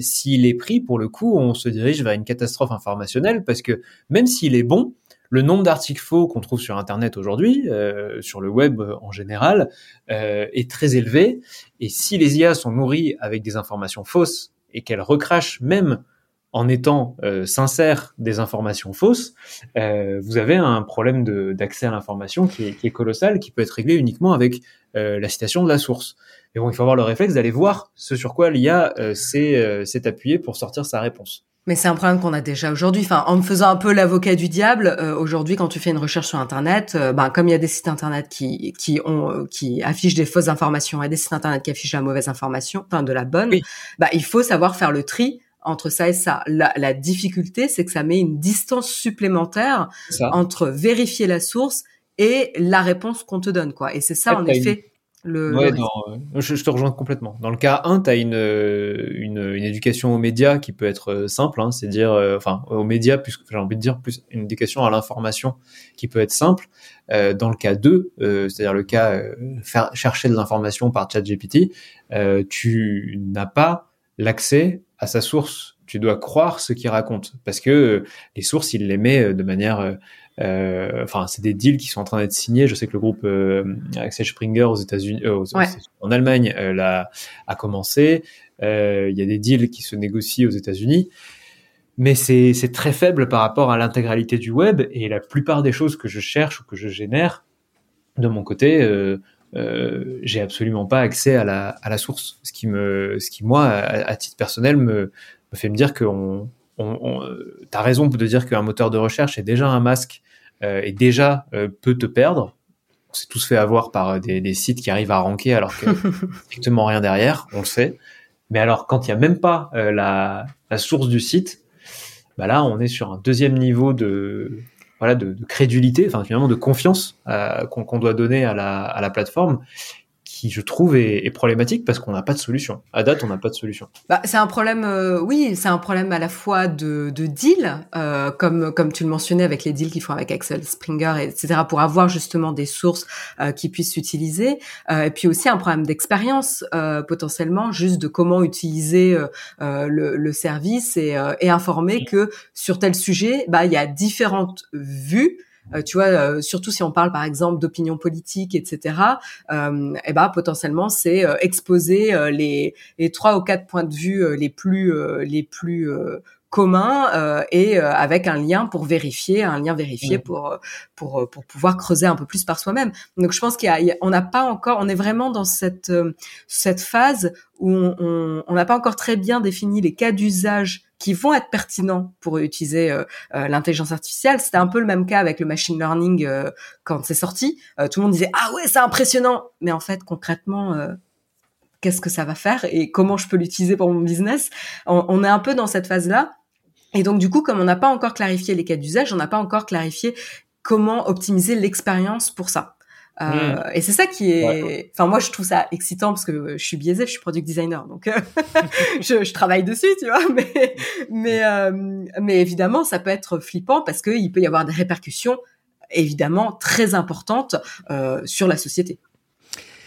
s'il est pris, pour le coup, on se dirige vers une catastrophe informationnelle parce que même s'il est bon, le nombre d'articles faux qu'on trouve sur Internet aujourd'hui, euh, sur le web en général, euh, est très élevé. Et si les IA sont nourries avec des informations fausses et qu'elles recrachent même en étant euh, sincères des informations fausses, euh, vous avez un problème d'accès à l'information qui est, colossal, qui peut être réglé uniquement avec la citation de la source. Mais bon, il faut avoir le réflexe d'aller voir ce sur quoi l'IA euh, euh, s'est appuyé pour sortir sa réponse. Mais c'est un problème qu'on a déjà aujourd'hui. Enfin, en me faisant un peu l'avocat du diable, euh, aujourd'hui, quand tu fais une recherche sur Internet, ben comme il y a des sites Internet qui qui ont qui affichent des fausses informations et des sites Internet qui affichent la mauvaise information, enfin de la bonne, bah il faut savoir faire le tri entre ça et ça. La, la difficulté, c'est que ça met une distance supplémentaire entre vérifier la source et la réponse qu'on te donne, quoi. Et c'est ça, en effet. Le, ouais, je, te rejoins complètement. Dans le cas 1, tu as une, une, une, éducation aux médias qui peut être euh, simple, hein, c'est dire, euh, enfin, aux médias, plus j'ai envie de dire, plus une éducation à l'information qui peut être simple. Euh, dans le cas 2, euh, c'est-à-dire le cas euh, faire chercher de l'information par ChatGPT, tu n'as pas l'accès à sa source. Tu dois croire ce qu'il raconte parce que les sources, il les met de manière euh, enfin, c'est des deals qui sont en train d'être signés. Je sais que le groupe euh, Axel Springer aux États-Unis, euh, en Allemagne, a commencé. Il y a des deals qui se négocient aux États-Unis mais c'est, c'est très faible par rapport à l'intégralité du web et la plupart des choses que je cherche ou que je génère de mon côté, euh, euh, j'ai absolument pas accès à la, à la source, ce qui me, ce qui moi, à, à titre personnel, me, me fait me dire qu'on on, on tu as raison de dire qu'un moteur de recherche est déjà un masque euh, et déjà euh, peut te perdre. On s'est tous fait avoir par des, des, sites qui arrivent à ranker alors qu'il n'y a strictement rien derrière, on le sait. Mais alors, quand il n'y a même pas euh, la, la, source du site, bah là, on est sur un deuxième niveau de, voilà, de, de crédulité, enfin finalement de confiance euh, qu'on doit donner à la, à la plateforme qui je trouve est, est problématique parce qu'on n'a pas de solution. À date, on n'a pas de solution. Bah, c'est un problème, euh, oui, c'est un problème à la fois de, de deal, euh, comme comme tu le mentionnais avec les deals qu'ils font avec Axel Springer, etc., pour avoir justement des sources euh, qui puissent s'utiliser, euh, et puis aussi un problème d'expérience euh, potentiellement, juste de comment utiliser euh, le, le, service et, et informer que sur tel sujet, bah il y a différentes vues tu vois, euh, surtout si on parle par exemple d'opinion politique, etc. Euh, et eh ben potentiellement c'est euh, exposer les, les trois ou quatre points de vue les plus les plus commun euh, et avec un lien pour vérifier, un lien vérifié mmh. pour pour pour pouvoir creuser un peu plus par soi-même. Donc je pense qu'il y a, on n'a pas encore, on est vraiment dans cette cette phase où on n'a pas encore très bien défini les cas d'usage qui vont être pertinents pour utiliser euh, euh, l'intelligence artificielle. C'était un peu le même cas avec le machine learning euh, quand c'est sorti. tout le monde disait ah ouais c'est impressionnant, mais en fait concrètement qu'est-ce que ça va faire et comment je peux l'utiliser pour mon business? On, est un peu dans cette phase là. Et donc du coup, comme on n'a pas encore clarifié les cas d'usage, on n'a pas encore clarifié comment optimiser l'expérience pour ça. Euh, hmm. Et c'est ça qui est. Enfin, moi, je trouve ça excitant parce que je suis biaisée, je suis product designer, donc euh, je, je, travaille dessus, tu vois. Mais mais euh, mais évidemment, ça peut être flippant parce qu'il peut y avoir des répercussions évidemment très importantes euh, sur la société.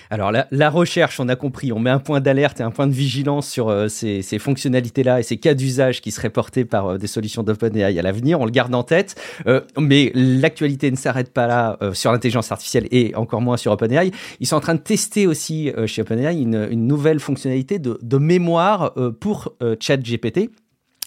Alors la, recherche, on a compris, on met un point d'alerte et un point de vigilance sur euh, ces, fonctionnalités-là et ces cas d'usage qui seraient portés par euh, des solutions d'OpenAI à l'avenir. On le garde en tête, euh, mais l'actualité ne s'arrête pas là sur l'intelligence artificielle et encore moins sur OpenAI. Ils sont en train de tester aussi chez OpenAI une, nouvelle fonctionnalité de, de mémoire pour ChatGPT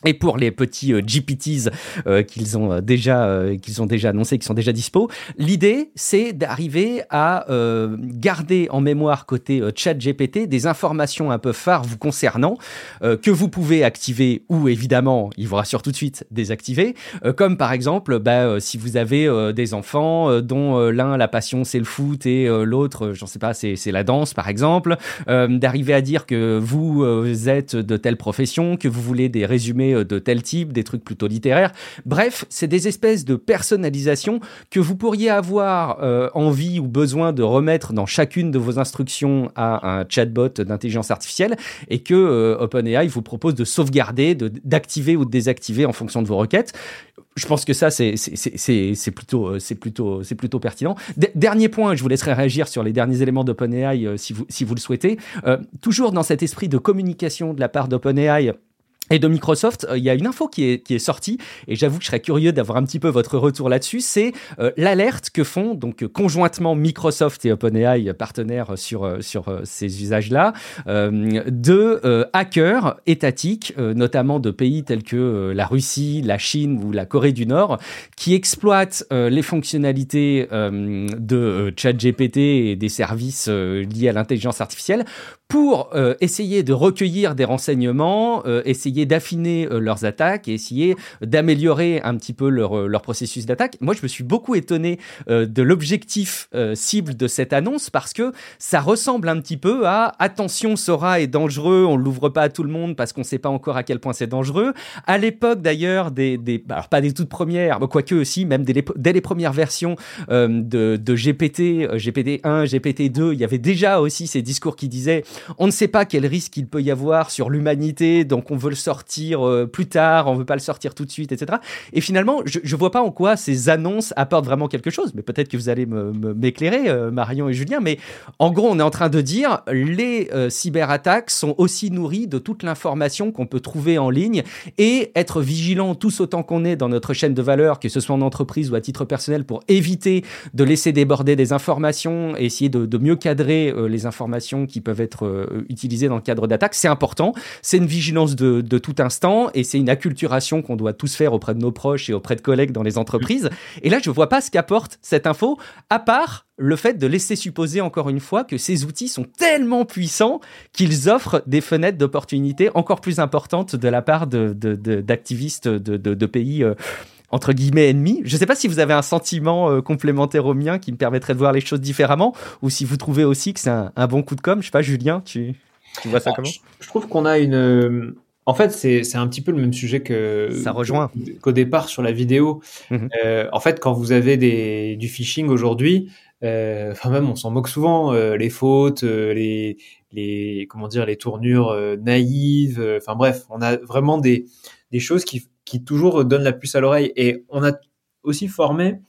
et pour les petits euh, GPTs euh, qu'ils ont euh, déjà qu'ils ont déjà annoncé, qui sont déjà dispo, l'idée c'est d'arriver à garder en mémoire côté Chat GPT des informations un peu phares vous concernant que vous pouvez activer ou évidemment, il vous rassure tout de suite, désactiver, comme par exemple bah, si vous avez des enfants dont l'un la passion c'est le foot et l'autre, j'en sais pas, c'est la danse par exemple, d'arriver à dire que vous êtes de telle profession, que vous voulez des résumés euh, de tel type, des trucs plutôt littéraires. Bref, c'est des espèces de personnalisation que vous pourriez avoir euh, envie ou besoin de remettre dans chacune de vos instructions à un chatbot d'intelligence artificielle et que euh, OpenAI vous propose de sauvegarder, d'activer ou de désactiver en fonction de vos requêtes. Je pense que ça, c'est plutôt, c'est plutôt, plutôt pertinent. dernier point, je vous laisserai réagir sur les derniers éléments d'OpenAI si, vous, si vous le souhaitez. toujours dans cet esprit de communication de la part d'OpenAI et de Microsoft, euh, il y a une info qui est, sortie, et j'avoue que je serais curieux d'avoir un petit peu votre retour là-dessus, c'est euh, l'alerte que font donc conjointement Microsoft et OpenAI, partenaires sur, sur ces usages-là, euh, de hackers étatiques, notamment de pays tels que la Russie, la Chine ou la Corée du Nord, qui exploitent les fonctionnalités de ChatGPT et des services liés à l'intelligence artificielle pour essayer de recueillir des renseignements, essayer d'affiner euh, leurs attaques essayer d'améliorer un petit peu leur, euh, leur processus d'attaque. Moi, je me suis beaucoup étonné euh, de l'objectif cible de cette annonce parce que ça ressemble un petit peu à attention, Sora est dangereux, on l'ouvre pas à tout le monde parce qu'on sait pas encore à quel point c'est dangereux. À l'époque d'ailleurs des, des, alors pas des toutes premières, quoique aussi, même dès les, dès les premières versions de, de GPT, GPT 1, GPT 2, il y avait déjà aussi ces discours qui disaient on ne sait pas quel risque il peut y avoir sur l'humanité, donc on veut le sortir euh, plus tard, on veut pas le sortir tout de suite, etc. Et finalement, je, je vois pas en quoi ces annonces apportent vraiment quelque chose, mais peut-être que vous allez m'éclairer, me, euh, Marion et Julien. Mais en gros, on est en train de dire les euh, cyberattaques sont aussi nourries de toute l'information qu'on peut trouver en ligne et être vigilant tous autant qu'on est dans notre chaîne de valeur, que ce soit en entreprise ou à titre personnel, pour éviter de laisser déborder des informations et essayer de mieux cadrer les informations qui peuvent être utilisées dans le cadre d'attaques, c'est important. C'est une vigilance de, de tout instant et c'est une acculturation qu'on doit tous faire auprès de nos proches et auprès de collègues dans les entreprises. Et là, je vois pas ce qu'apporte cette info, à part le fait de laisser supposer encore une fois que ces outils sont tellement puissants qu'ils offrent des fenêtres d'opportunité encore plus importantes de la part d'activistes de, de, de, pays euh, entre guillemets ennemis. Je ne sais pas si vous avez un sentiment euh, complémentaire au mien qui me permettrait de voir les choses différemment ou si vous trouvez aussi que c'est un, un, bon coup de com. Je sais pas, Julien, tu, tu vois ça ah, comment? je trouve qu'on a une en fait, c'est un petit peu le même sujet que ça rejoint qu'au départ sur la vidéo. Mhm. Euh, en fait, quand vous avez des, du phishing aujourd'hui, euh, enfin même on s'en moque souvent, euh, les fautes, euh, les, les comment dire, les tournures euh, naïves. Enfin bref, on a vraiment des, des choses qui, qui toujours donnent la puce à l'oreille. Et on a aussi formé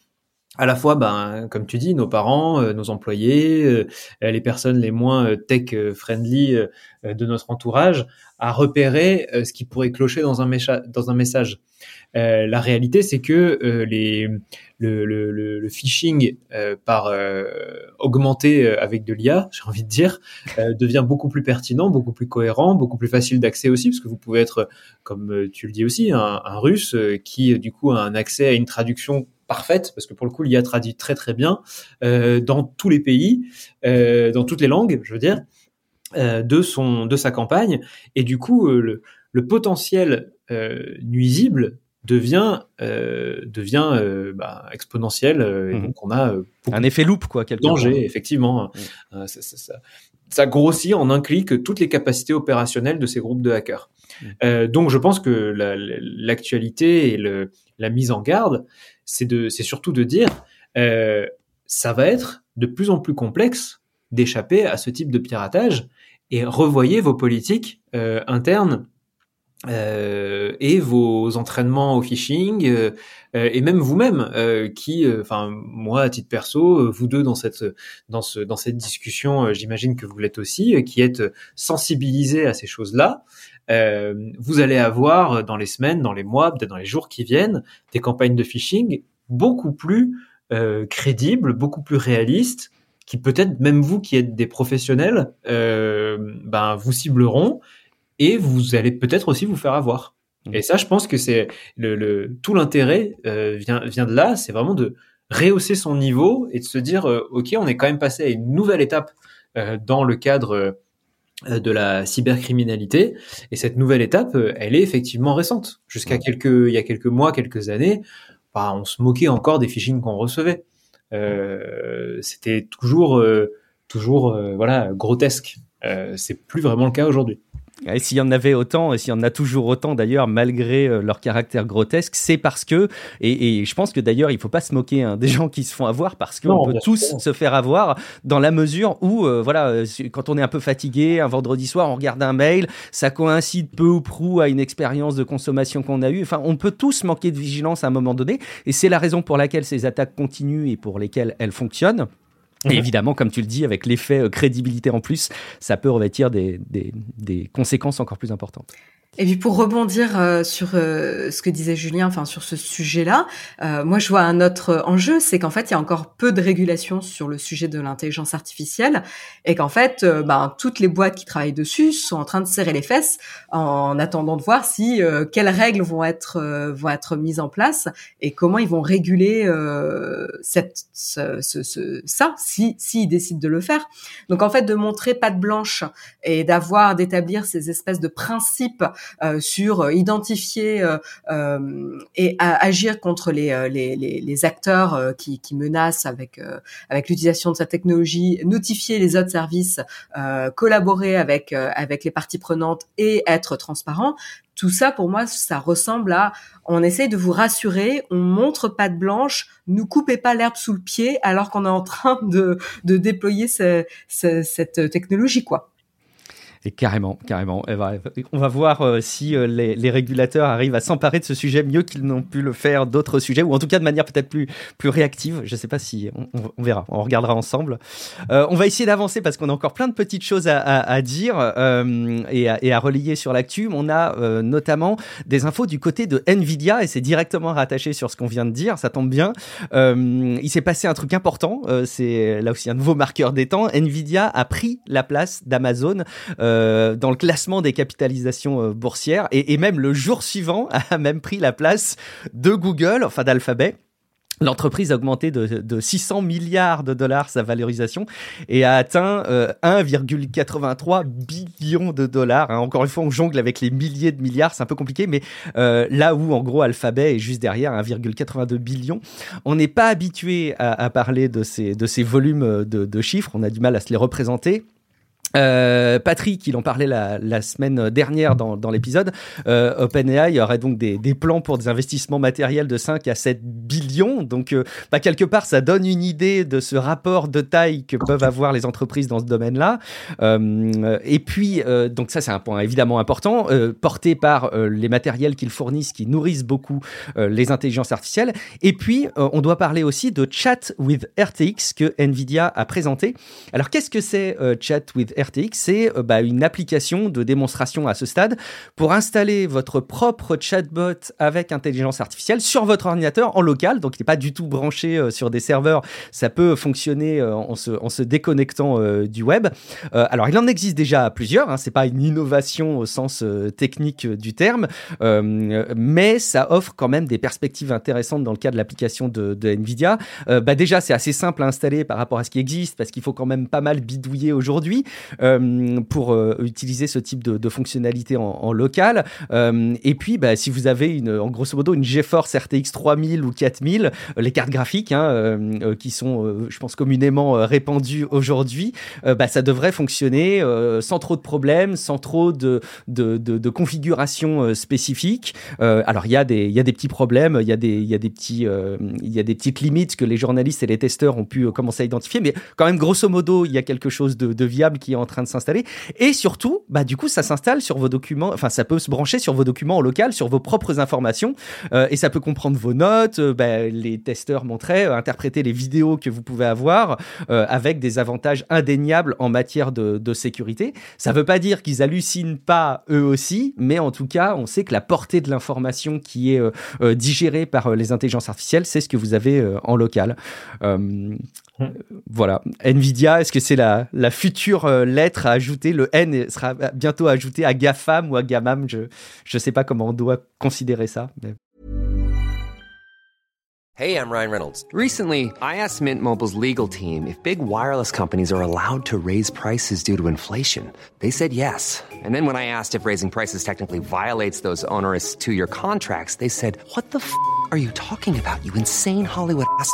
à la fois, ben, comme tu dis, nos parents, euh, nos employés, euh, les personnes les moins euh, tech friendly de notre entourage, à repérer ce qui pourrait clocher dans un message. La réalité, c'est que les, le, le, le, phishing par augmenté avec de l'IA, j'ai envie de dire, devient beaucoup plus pertinent, beaucoup plus cohérent, beaucoup plus facile d'accès aussi, parce que vous pouvez être, comme tu le dis aussi, un, un russe qui du coup a un accès à une traduction parfaite, parce que pour le coup, l'IA traduit très très bien euh, dans tous les pays, euh, dans toutes les langues, je veux dire, euh, de son de sa campagne, et du coup, le, le, potentiel nuisible devient euh, devient euh, bah, exponentiel et Mhm. donc on a euh, Un effet loupe, quoi, quelque danger effectivement Euh, ça, ça- ça- ça grossit en un clic toutes les capacités opérationnelles de ces groupes de hackers Mhm. Euh, donc je pense que la- la- l'actualité et le, la mise en garde c'est de c'est surtout de dire euh, ça va être de plus en plus complexe d'échapper à ce type de piratage et revoyez vos politiques euh, internes euh, et vos entraînements au phishing euh, euh, et même vous-même euh, qui euh, enfin moi à titre perso euh, vous deux dans cette dans ce dans cette discussion j'imagine que vous l'êtes aussi qui êtes sensibilisés à ces choses-là. Vous allez avoir dans les semaines dans les mois peut-être dans les jours qui viennent des campagnes de phishing beaucoup plus crédibles beaucoup plus réalistes qui peut-être même vous qui êtes des professionnels ben vous cibleront et vous allez peut-être aussi vous faire avoir. Mhm. Et ça, je pense que c'est le, le tout l'intérêt euh, vient vient de là, c'est vraiment de rehausser son niveau et de se dire euh, ok, on est quand même passé à une nouvelle étape euh, dans le cadre euh, de la cybercriminalité et cette nouvelle étape, euh, elle est effectivement récente. Jusqu'à quelques il y a quelques mois, quelques années, bah, on se moquait encore des phishing qu'on recevait. Euh, C'était toujours euh, toujours voilà grotesque. Euh, c'est plus vraiment le cas aujourd'hui. Et s'il y en avait autant, et s'il y en a toujours autant d'ailleurs, malgré euh, leur caractère grotesque, c'est parce que, et, et je pense que d'ailleurs, il faut pas se moquer hein, des gens qui se font avoir, parce qu'on peut tous sûr. se faire avoir dans la mesure où, euh, voilà, euh, quand on est un peu fatigué, un vendredi soir, on regarde un mail, ça coïncide peu ou prou à une expérience de consommation qu'on a eue. Enfin, on peut tous manquer de vigilance à un moment donné, et c'est la raison pour laquelle ces attaques continuent et pour lesquelles elles fonctionnent. Et Mhm. évidemment, comme tu le dis, avec l'effet euh, crédibilité en plus, ça peut revêtir des, des, des conséquences encore plus importantes. Et puis pour rebondir euh, sur euh, ce que disait Julien, enfin sur ce sujet-là, euh, moi je vois un autre enjeu, c'est qu'en fait il y a encore peu de régulation sur le sujet de l'intelligence artificielle et qu'en fait euh, ben, toutes les boîtes qui travaillent dessus sont en train de serrer les fesses en attendant de voir si quelles règles vont être vont être mises en place et comment ils vont réguler cette ce, ce- ça si s'ils décident de le faire. Donc en fait de montrer patte blanche et d'avoir d'établir ces espèces de principes sur euh, identifier euh, euh, et agir contre les, euh, les, les, les acteurs euh, qui, qui menacent avec euh, avec l'utilisation de cette technologie, notifier les autres services, euh, collaborer avec euh, avec les parties prenantes et être transparent. Tout ça, pour moi, ça ressemble à on essaye de vous rassurer, on montre patte blanche, nous coupez pas l'herbe sous le pied alors qu'on est en train de, de déployer ce- ce- cette technologie, quoi. Et carrément, carrément. Eh ben, On va voir euh, si euh, les, régulateurs arrivent à s'emparer de ce sujet mieux qu'ils n'ont pu le faire d'autres sujets, ou en tout cas de manière peut-être plus, plus réactive. Je ne sais pas si on, verra, on regardera ensemble. Euh, on va essayer d'avancer parce qu'on a encore plein de petites choses à, dire et, à, et à relayer sur l'actu. On a notamment des infos du côté de Nvidia et c'est directement rattaché sur ce qu'on vient de dire. Ça tombe bien. Il s'est passé un truc important. c'est là aussi un nouveau marqueur des temps. Nvidia a pris la place d'Amazon dans le classement des capitalisations euh, boursières et, même le jour suivant a même pris la place de Google, enfin d'Alphabet. L'entreprise a augmenté de, de 600 milliards de dollars sa valorisation et a atteint euh, 1,83 billion de dollars. hein. Encore une fois, on jongle avec les milliers de milliards, c'est un peu compliqué, mais euh, là où en gros Alphabet est juste derrière 1,82 billion, on n'est pas habitué à, parler de ces, volumes de chiffres, on a du mal à se les représenter. Euh, Patrick, il en parlait la, semaine dernière dans, l'épisode. Euh, OpenAI aurait donc des, plans pour des investissements matériels de 5 à 7 billions. Donc, euh, bah, quelque part, ça donne une idée de ce rapport de taille que peuvent avoir les entreprises dans ce domaine-là. Euh, et puis, euh, donc ça, c'est un point évidemment important, porté par les matériels qu'ils fournissent, qui nourrissent beaucoup les intelligences artificielles. Et puis, on doit parler aussi de Chat with RTX que Nvidia a présenté. Alors, qu'est-ce que c'est Chat with RTX C'est euh, bah, une application de démonstration à ce stade pour installer votre propre chatbot avec intelligence artificielle sur votre ordinateur en local. Donc, il n'est pas du tout branché euh, sur des serveurs. Ça peut fonctionner euh, en, se, déconnectant du web. Alors, il en existe déjà plusieurs. Hein, c'est pas une innovation au sens technique du terme, mais ça offre quand même des perspectives intéressantes dans le cas de l'application de, Nvidia. Bah déjà, c'est assez simple à installer par rapport à ce qui existe parce qu'il faut quand même pas mal bidouiller aujourd'hui. Pour utiliser ce type de, de fonctionnalité en, en local. et puis, bah, si vous avez une, en grosso modo une GeForce RTX 3000 ou 4000, les cartes graphiques hein, qui sont, je pense, communément répandues aujourd'hui, bah, ça devrait fonctionner sans trop de problèmes, sans trop de, de, de, de configuration spécifique. alors, il y, a des, y a des petits problèmes, il y a des, y a des petits, y a des petites limites que les journalistes et les testeurs ont pu commencer à identifier, mais quand même, grosso modo, il y a quelque chose de, de viable qui est en train de s'installer. Et surtout, bah, du coup, ça s'installe sur vos documents, enfin, ça peut se brancher sur vos documents en local, sur vos propres informations, euh, et ça peut comprendre vos notes, euh, bah, les testeurs montraient, euh, interpréter les vidéos que vous pouvez avoir, avec des avantages indéniables en matière de, de sécurité. Ça ne veut pas dire qu'ils hallucinent pas eux aussi, mais en tout cas, on sait que la portée de l'information qui est digérée par les intelligences artificielles, c'est ce que vous avez en local. Voilà. Nvidia, est-ce que c'est la, la future euh, lettre à ajouter? Le N sera bientôt ajouté à GAFAM ou à GAMAM Je ne sais pas comment on doit considérer ça. Mais... Hey, I'm Ryan Reynolds. Recently, I asked Mint Mobile's legal team if big wireless companies are allowed to raise prices due to inflation. They said yes. And then when I asked if raising prices technically violates those onerous two-year contracts, they said, what the f*** are you talking about, you insane Hollywood ass?"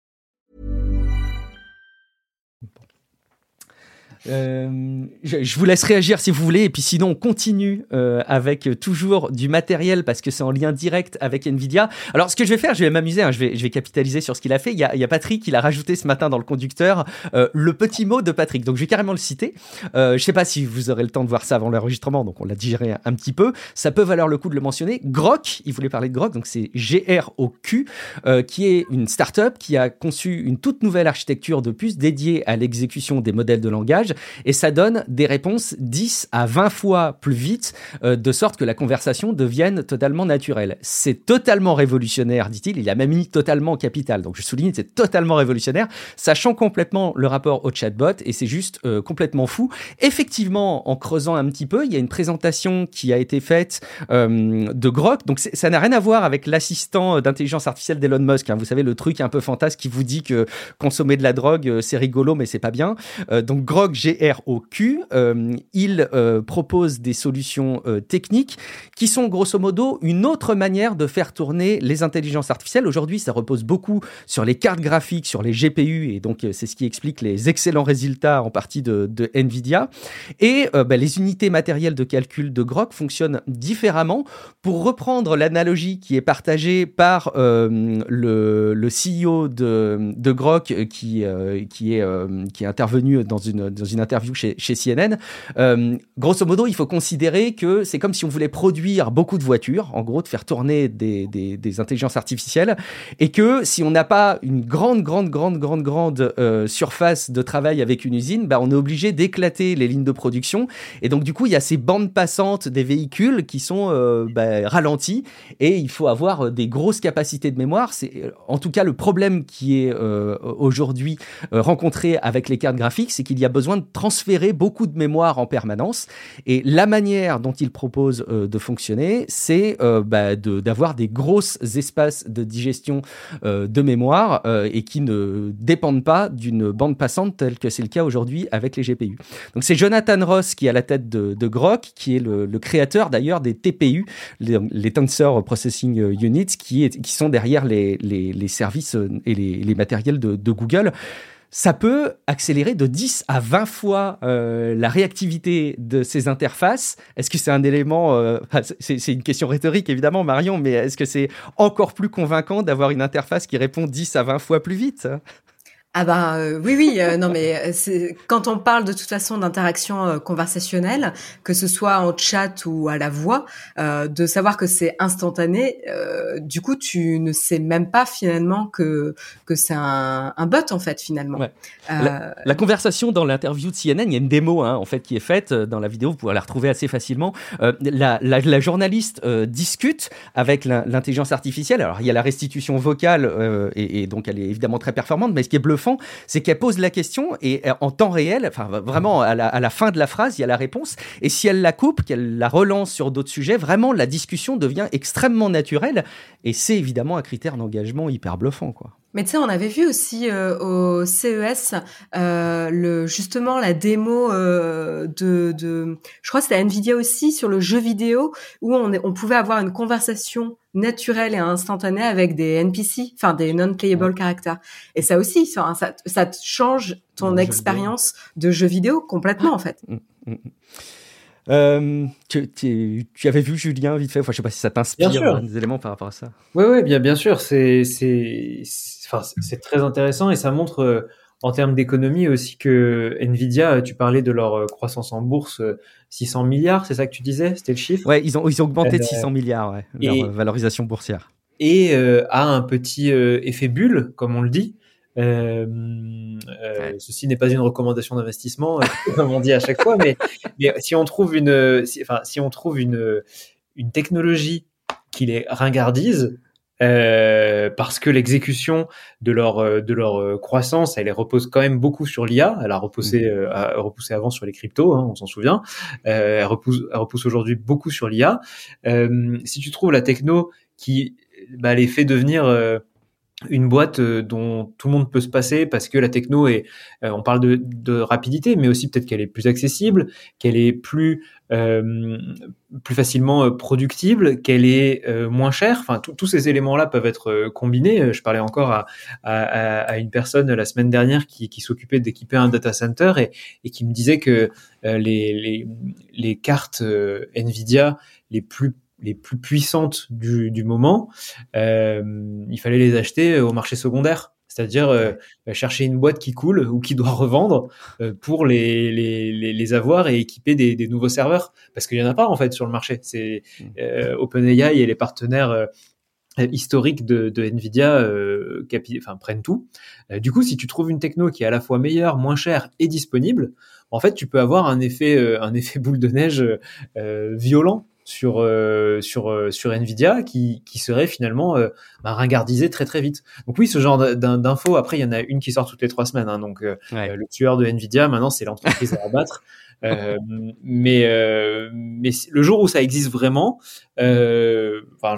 Euh, je, je, vous laisse réagir si vous voulez, et puis sinon on continue euh, avec toujours du matériel parce que c'est en lien direct avec Nvidia. Alors ce que je vais faire, je vais m'amuser, hein, je, vais, je vais capitaliser sur ce qu'il a fait. Il y a, il y a Patrick qui l'a rajouté ce matin dans le conducteur, euh, le petit mot de Patrick. Donc je vais carrément le citer. Euh, je sais pas si vous aurez le temps de voir ça avant l'enregistrement, donc on l'a digéré un, petit peu. Ça peut valoir le coup de le mentionner. Grok, il voulait parler de Grok, donc c'est G-R-O-Q, euh, qui est une startup qui a conçu une toute nouvelle architecture de puce dédiée à l'exécution des modèles de langage et ça donne des réponses 10 à 20 fois plus vite, euh, de sorte que la conversation devienne totalement naturelle. C'est totalement révolutionnaire, dit-il. Il a même mis totalement capital. Donc je souligne, c'est totalement révolutionnaire, sachant complètement le rapport au chatbot et c'est juste euh, complètement fou. Effectivement, en creusant un petit peu, il y a une présentation qui a été faite euh, de Grok. Donc ça n'a rien à voir avec l'assistant d'intelligence artificielle d'Elon Musk. Hein. Vous savez le truc un peu fantasque qui vous dit que consommer de la drogue c'est rigolo mais c'est pas bien. Donc Grok G-R-O-Q, euh, il euh, propose des solutions euh, techniques qui sont grosso modo une autre manière de faire tourner les intelligences artificielles. Aujourd'hui, ça repose beaucoup sur les cartes graphiques, sur les GPU, et donc c'est ce qui explique les excellents résultats en partie de, Nvidia. Et bah, les unités matérielles de calcul de Grok fonctionnent différemment. Pour reprendre l'analogie qui est partagée par le, CEO de, de Grok, qui, est, intervenu dans une interview chez, CNN. Euh, grosso modo, il faut considérer que c'est comme si on voulait produire beaucoup de voitures, en gros, de faire tourner des, des, intelligences artificielles, et que si on n'a pas une grande, grande, grande, grande, grande euh, surface de travail avec une usine, bah, on est obligé d'éclater les lignes de production. Et donc, du coup, il y a ces bandes passantes des véhicules qui sont euh, bah, ralenties, et il faut avoir des grosses capacités de mémoire. C'est en tout cas le problème qui est euh, aujourd'hui euh, rencontré avec les cartes graphiques, c'est qu'il y a besoin de transférer beaucoup de mémoire en permanence. Et la manière dont il propose euh, de fonctionner, c'est euh, bah, d'avoir des grosses espaces de digestion euh, de mémoire et qui ne dépendent pas d'une bande passante telle que c'est le cas aujourd'hui avec les GPU. Donc c'est Jonathan Ross qui est à la tête de, Grok, qui est le, créateur d'ailleurs des TPU, les, Tensor Processing Units, qui, sont derrière les, services et les, matériels de Google ça peut accélérer de 10 à 20 fois euh, la réactivité de ces interfaces. Est-ce que c'est un élément, euh, c'est une question rhétorique évidemment Marion, mais est-ce que c'est encore plus convaincant d'avoir une interface qui répond 10 à 20 fois plus vite ah bah euh, oui oui euh, non mais c'est quand on parle de toute façon d'interaction euh, conversationnelle que ce soit en chat ou à la voix euh, de savoir que c'est instantané euh, du coup tu ne sais même pas finalement que que c'est un, un, bot en fait finalement. Ouais. la, la, conversation dans l'interview de CNN il y a une démo hein, en fait qui est faite dans la vidéo vous pouvez la retrouver assez facilement. La, la, la, journaliste discute avec l'intelligence artificielle. Alors il y a la restitution vocale et, et, donc elle est évidemment très performante mais ce qui est bluffant c'est qu'elle pose la question et en temps réel, enfin vraiment à la, à la, fin de la phrase, il y a la réponse. Et si elle la coupe, qu'elle la relance sur d'autres sujets, vraiment la discussion devient extrêmement naturelle. Et c'est évidemment un critère d'engagement hyper bluffant, quoi. Mais tu sais, on avait vu aussi euh, au CES euh, le justement la démo euh, de, de, je crois que c'était Nvidia aussi sur le jeu vidéo où on, on pouvait avoir une conversation naturelle et instantanée avec des NPC, enfin des non-playable characters. Et ça aussi, ça, ça, ça change ton expérience de jeu vidéo complètement en fait. Euh, tu, tu, tu, avais vu Julien vite fait, enfin, je sais pas si ça t'inspire des éléments par rapport à ça. Oui, oui, bien, bien sûr, c'est, enfin, très intéressant et ça montre euh, en termes d'économie aussi que Nvidia, tu parlais de leur euh, croissance en bourse, 600 milliards, c'est ça que tu disais, c'était le chiffre? Ouais, ils ont, ils ont augmenté de 600 milliards, ouais, leur valorisation boursière. Et a un petit effet bulle, comme on le dit, euh, euh, ceci n'est pas une recommandation d'investissement, euh, comme on dit à chaque fois, mais, mais si on trouve une, si, enfin, si on trouve une, une technologie qui les ringardise, euh, parce que l'exécution de leur de leur croissance, elle repose quand même beaucoup sur l'IA. Elle a reposé, mmh. a repoussé avant sur les cryptos, hein, on s'en souvient. Euh, elle repousse, elle repousse aujourd'hui beaucoup sur l'IA. Euh, si tu trouves la techno qui bah, les fait devenir une boîte euh, dont tout le monde peut se passer parce que la techno est, euh, on parle de, de, rapidité, mais aussi peut-être qu'elle est plus accessible, qu'elle est plus euh, plus facilement productible, qu'elle est moins chère. Enfin, tous ces éléments-là peuvent être combinés. Je parlais encore à, à, à une personne la semaine dernière qui, qui s'occupait d'équiper un data center et, et, qui me disait que les, les, les cartes Nvidia les plus les plus puissantes du, du moment, euh, il fallait les acheter au marché secondaire. C'est-à-dire euh, bah, chercher une boîte qui coule ou qui doit revendre euh, pour les, les, les, avoir et équiper des, des nouveaux serveurs. Parce qu'il y en a pas en fait sur le marché. C'est mmh. euh, OpenAI et les partenaires euh, historiques de, de Nvidia euh, enfin, prennent tout. du coup, si tu trouves une techno qui est à la fois meilleure, moins chère et disponible, en fait, tu peux avoir un effet, un effet boule de neige violent sur euh, sur euh, sur Nvidia qui qui serait finalement euh, bah, ringardisé très très vite. Donc oui, ce genre d'infos. Après, il y en a une qui sort toutes les trois semaines. Hein, donc le tueur de Nvidia, maintenant, c'est l'entreprise à abattre. Euh, mais euh, mais le jour où ça existe vraiment, euh, enfin,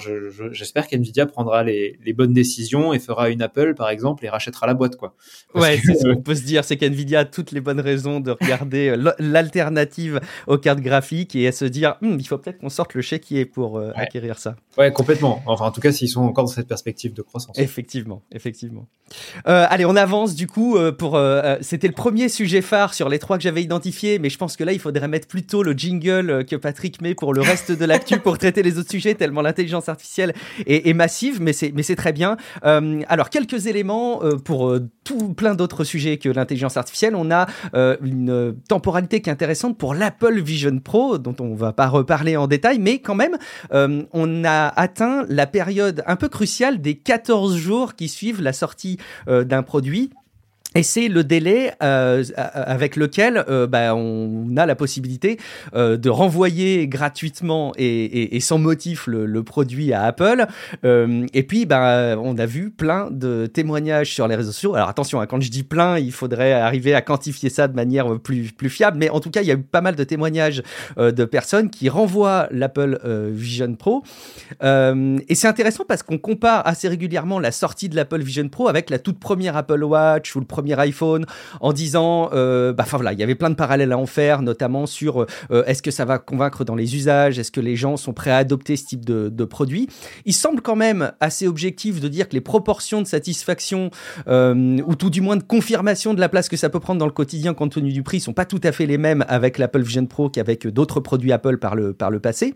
j'espère qu'Nvidia prendra les, les, bonnes décisions et fera une Apple par exemple et rachètera la boîte quoi. ouais, c'est ce qu'on peut se dire, c'est qu'Nvidia a toutes les bonnes raisons de regarder l'alternative aux cartes graphiques et à se dire, hm, il faut peut-être qu'on sorte le chéquier pour acquérir ça. Ouais, complètement. Enfin, en tout cas, s'ils sont encore dans cette perspective de croissance. Effectivement, effectivement. Allez, on avance du coup pour. C'était le premier sujet phare sur les trois que j'avais identifiés, mais je pense que là, il faudrait mettre plutôt le jingle euh, que Patrick met pour le reste de l'actu pour traiter les autres sujets, tellement l'intelligence artificielle est, massive, mais c'est, très bien. Euh, alors, quelques éléments euh, pour tout plein d'autres sujets que l'intelligence artificielle. On a une temporalité qui est intéressante pour l'Apple Vision Pro, dont on va pas reparler en détail, mais quand même, on a atteint la période un peu cruciale des 14 jours qui suivent la sortie d'un produit et c'est le délai euh, avec lequel euh, bah, on a la possibilité euh, de renvoyer gratuitement et, et, et sans motif le, le, produit à Apple. Euh, et puis, bah, on a vu plein de témoignages sur les réseaux sociaux. Alors attention, hein, quand je dis plein, il faudrait arriver à quantifier ça de manière plus, plus fiable. Mais en tout cas, il y a eu pas mal de témoignages euh, de personnes qui renvoient l'Apple Vision Pro. et c'est intéressant parce qu'on compare assez régulièrement la sortie de l'Apple Vision Pro avec la toute première Apple Watch ou le premier iPhone en disant, euh, bah, enfin voilà, il y avait plein de parallèles à en faire, notamment sur euh, est-ce que ça va convaincre dans les usages, est-ce que les gens sont prêts à adopter ce type de, de produit. Il semble quand même assez objectif de dire que les proportions de satisfaction euh, ou tout du moins de confirmation de la place que ça peut prendre dans le quotidien compte tenu du prix sont pas tout à fait les mêmes avec l'Apple Vision Pro qu'avec d'autres produits Apple par le, par le passé.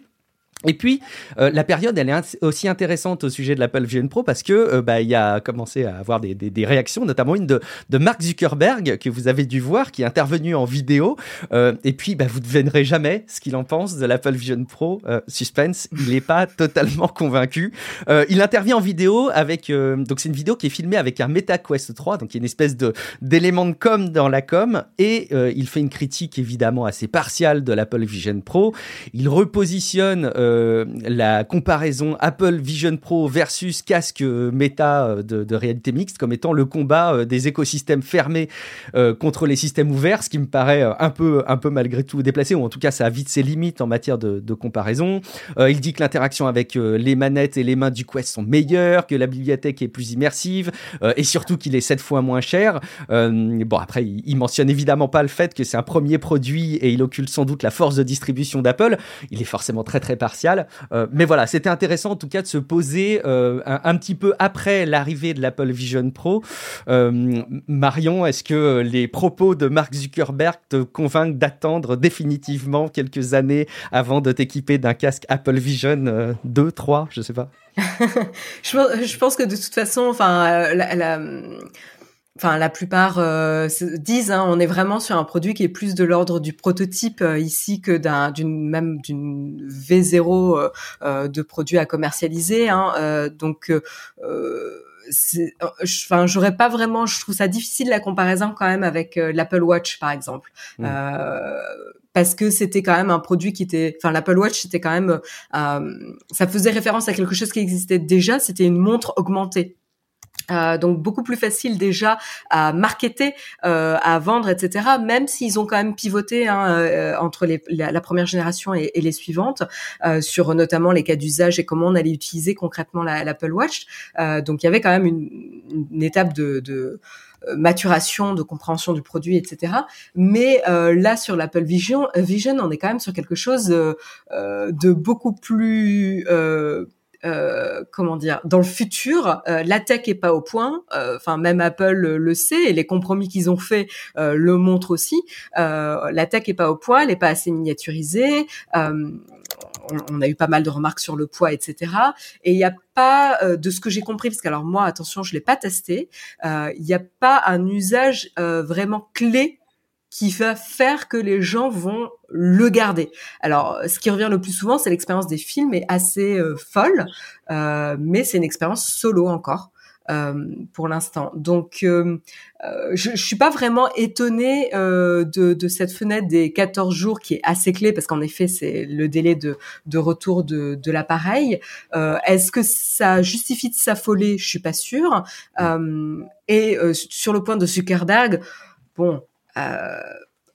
Et puis euh, la période, elle est aussi intéressante au sujet de l'Apple Vision Pro parce que euh, bah, il a commencé à avoir des, des, des, réactions, notamment une de, de Mark Zuckerberg que vous avez dû voir, qui est intervenu en vidéo. Euh, et puis bah, vous ne devinerez jamais ce qu'il en pense de l'Apple Vision Pro. Euh, suspense, il n'est pas totalement convaincu. Euh, il intervient en vidéo avec donc c'est une vidéo qui est filmée avec un Meta Quest 3, donc il y a une espèce de d'élément de com dans la com, et il fait une critique évidemment assez partiale de l'Apple Vision Pro. Il repositionne la comparaison Apple Vision Pro versus casque méta de, de, réalité mixte comme étant le combat des écosystèmes fermés contre les systèmes ouverts, ce qui me paraît un peu, un peu malgré tout déplacé, ou en tout cas ça a vite ses limites en matière de, comparaison. il dit que l'interaction avec les manettes et les mains du Quest sont meilleures, que la bibliothèque est plus immersive, et surtout qu'il est sept fois moins cher. bon, après, il, il mentionne évidemment pas le fait que c'est un premier produit et il occulte sans doute la force de distribution d'Apple. Il est forcément très très partial. Euh, mais voilà, c'était intéressant en tout cas de se poser euh, un, petit peu après l'arrivée de l'Apple Vision Pro. Euh, Marion, est-ce que les propos de Mark Zuckerberg te convainquent d'attendre définitivement quelques années avant de t'équiper d'un casque Apple Vision 2, 3, je sais pas? Je, pense que de toute façon, enfin, la enfin la plupart euh, disent, hein, on est vraiment sur un produit qui est plus de l'ordre du prototype euh, ici que d'un d'une même d'une V0 euh, de produits à commercialiser. Hein, donc enfin j'aurais pas vraiment je trouve ça difficile la comparaison quand même avec l'Apple Watch par exemple mmh. parce que c'était quand même un produit qui était enfin l'Apple Watch c'était quand même ça faisait référence à quelque chose qui existait déjà c'était une montre augmentée euh, donc beaucoup plus facile déjà à marketer, euh, à vendre, etc. Même s'ils ont quand même pivoté hein, euh, entre les, la, première génération et, et les suivantes euh, sur notamment les cas d'usage et comment on allait utiliser concrètement l'Apple Watch. Euh, donc il y avait quand même une, une étape de, de maturation, de compréhension du produit, etc. Mais euh, là, sur l'Apple Vision, Vision, on est quand même sur quelque chose euh, de beaucoup plus euh, euh, comment dire, dans le futur, euh, la tech est pas au point. Euh, enfin, même Apple le sait et les compromis qu'ils ont fait le montrent aussi. la tech est pas au point, elle est pas assez miniaturisée. On, a eu pas mal de remarques sur le poids, etc. Et il n'y a pas, de ce que j'ai compris, parce que alors moi, attention, je l'ai pas testé, il n'y a pas un usage vraiment clé qui va faire que les gens vont le garder. Alors, ce qui revient le plus souvent, c'est l'expérience des films est assez euh, folle, euh, mais c'est une expérience solo encore. Euh, pour l'instant. Donc, euh, euh, je, je suis pas vraiment étonnée de, de, cette fenêtre des 14 jours qui est assez clé parce qu'en effet, c'est le délai de, de retour de, de l'appareil. Est-ce que ça justifie de s'affoler? Je suis pas sûre. et sur le point de Zuckerberg, bon, euh,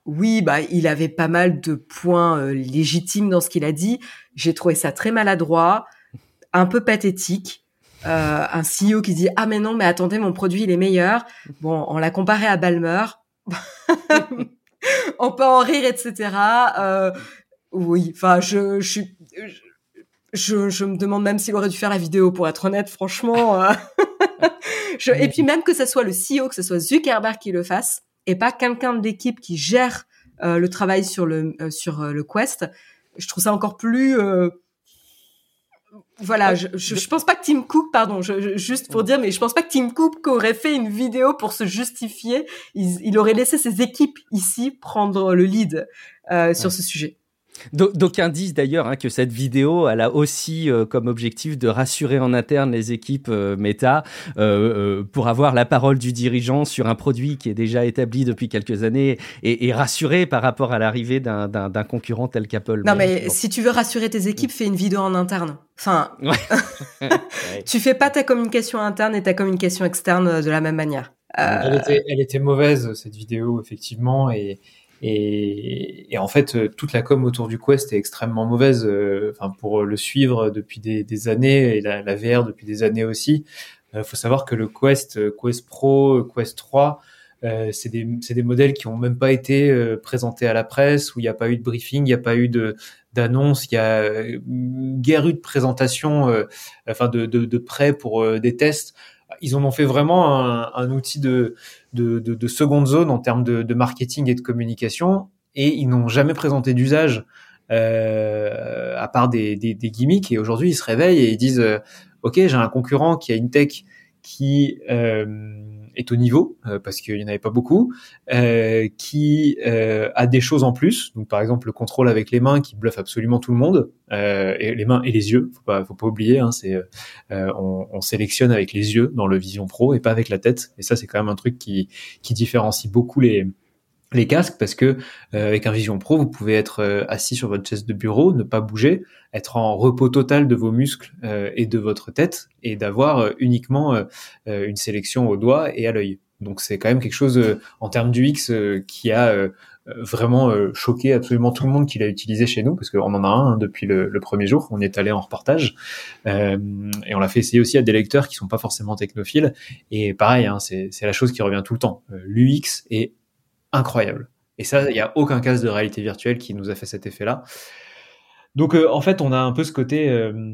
oui, bah, il avait pas mal de points euh, légitimes dans ce qu'il a dit. J'ai trouvé ça très maladroit, un peu pathétique. Euh, un CEO qui dit ah mais non mais attendez mon produit il est meilleur. Bon, on l'a comparé à Balmer. on peut en rire etc. oui, enfin je je je, me demande même s'il aurait dû faire la vidéo pour être honnête franchement. et puis même que ce soit le CEO, que ce soit Zuckerberg qui le fasse, et pas quelqu'un de l'équipe qui gère euh, le travail sur le euh, sur euh, le Quest. Je trouve ça encore plus voilà, je, je, pense pas que Tim Cook, pardon, je, juste pour dire, mais je pense pas que Tim Cook aurait fait une vidéo pour se justifier. Il, il aurait laissé ses équipes ici prendre le lead sur ce sujet. D'aucuns disent d'ailleurs hein, que cette vidéo, elle a aussi euh, comme objectif de rassurer en interne les équipes euh, méta euh, pour avoir la parole du dirigeant sur un produit qui est déjà établi depuis quelques années et, et rassurer par rapport à l'arrivée d'un concurrent tel qu'Apple. Non, mais, si tu veux rassurer tes équipes, fais une vidéo en interne. Enfin, tu fais pas ta communication interne et ta communication externe de la même manière. Elle, était, elle était mauvaise cette vidéo effectivement et et, et, en fait, euh, toute la com autour du Quest est extrêmement mauvaise. Euh, enfin, pour le suivre depuis des, des années et la, la, VR depuis des années aussi. Il euh, faut savoir que le Quest, Quest Pro, Quest 3, euh, c'est des, des, modèles qui ont même pas été présentés à la presse, où il n'y a pas eu de briefing, il n'y a pas eu d'annonce, il y a guère eu de présentation, enfin de, de, de prêt pour des tests ils en ont fait vraiment un, un outil de, de, de, de, seconde zone en termes de, de, marketing et de communication, et ils n'ont jamais présenté d'usage euh, à part des, des, des, gimmicks. Et aujourd'hui, ils se réveillent et ils disent euh, OK, j'ai un concurrent qui a une tech qui euh, est au niveau euh, parce qu'il n'y en avait pas beaucoup, euh, qui euh, a des choses en plus. Donc par exemple le contrôle avec les mains qui bluffe absolument tout le monde, et les mains et les yeux. Faut pas, faut pas oublier. Hein, c'est on, on, sélectionne avec les yeux dans le Vision Pro et pas avec la tête. Et ça c'est quand même un truc qui qui différencie beaucoup les les casques parce que euh, avec un Vision Pro, vous pouvez être euh, assis sur votre chaise de bureau, ne pas bouger, être en repos total de vos muscles euh, et de votre tête et d'avoir uniquement une sélection au doigt et à l'œil. Donc c'est quand même quelque chose en termes du X qui a vraiment choqué absolument tout le monde qui l'a utilisé chez nous parce qu'on en a un hein, depuis le, le, premier jour. On est allé en reportage et on l'a fait essayer aussi à des lecteurs qui sont pas forcément technophiles. Et pareil, hein, c'est la chose qui revient tout le temps. L'UX est incroyable. Et ça, il n'y a aucun casque de réalité virtuelle qui nous a fait cet effet-là. Donc, euh, en fait, on a un peu ce côté, euh,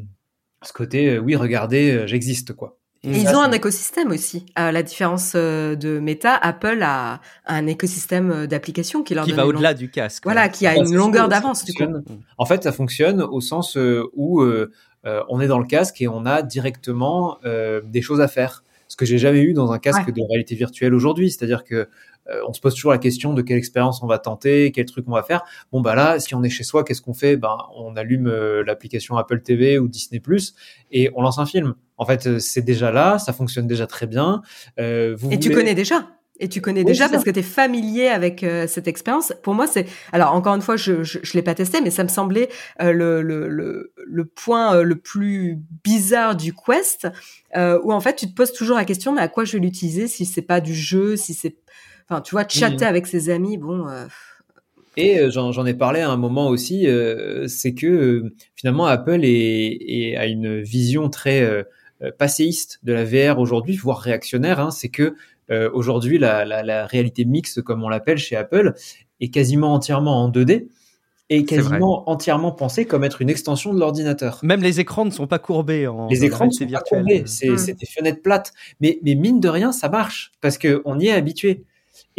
ce côté, euh, oui, regardez, j'existe, quoi. Et ils ont un écosystème aussi. À la différence de Meta, Apple a un écosystème d'applications qui leur qui va au-delà du casque. Voilà, qui a une longueur d'avance du coup. En fait, ça fonctionne au sens où on est dans le casque et on a directement des choses à faire. Ce que j'ai jamais eu dans un casque de réalité virtuelle aujourd'hui, c'est-à-dire que euh, on se pose toujours la question de quelle expérience on va tenter, quel truc on va faire. Bon bah là, si on est chez soi, qu'est-ce qu'on fait? Ben on allume euh, l'application Apple TV ou Disney Plus et on lance un film. En fait, euh, c'est déjà là, ça fonctionne déjà très bien. et tu connais déjà et tu connais déjà parce que tu es familier avec cette expérience. Pour moi, c'est alors encore une fois, je je, l'ai pas testé, mais ça me semblait le, le, le, le point le plus bizarre du Quest, où en fait tu te poses toujours la question mais à quoi je vais l'utiliser si c'est pas du jeu, si c'est Enfin, tu vois, chatter avec ses amis, bon. Euh, et euh, j'en ai parlé à un moment aussi, euh, c'est que finalement Apple est, a une vision très passéiste de la VR aujourd'hui, voire réactionnaire. Hein, c'est que aujourd'hui la, la, la, réalité mixte, comme on l'appelle chez Apple, est quasiment entièrement en 2D et quasiment entièrement pensée comme être une extension de l'ordinateur. Même les écrans ne sont pas courbés. En, les écrans ne sont pas courbés, c'est mmh. des fenêtres plates. Mais, mais mine de rien, ça marche parce que on y est habitué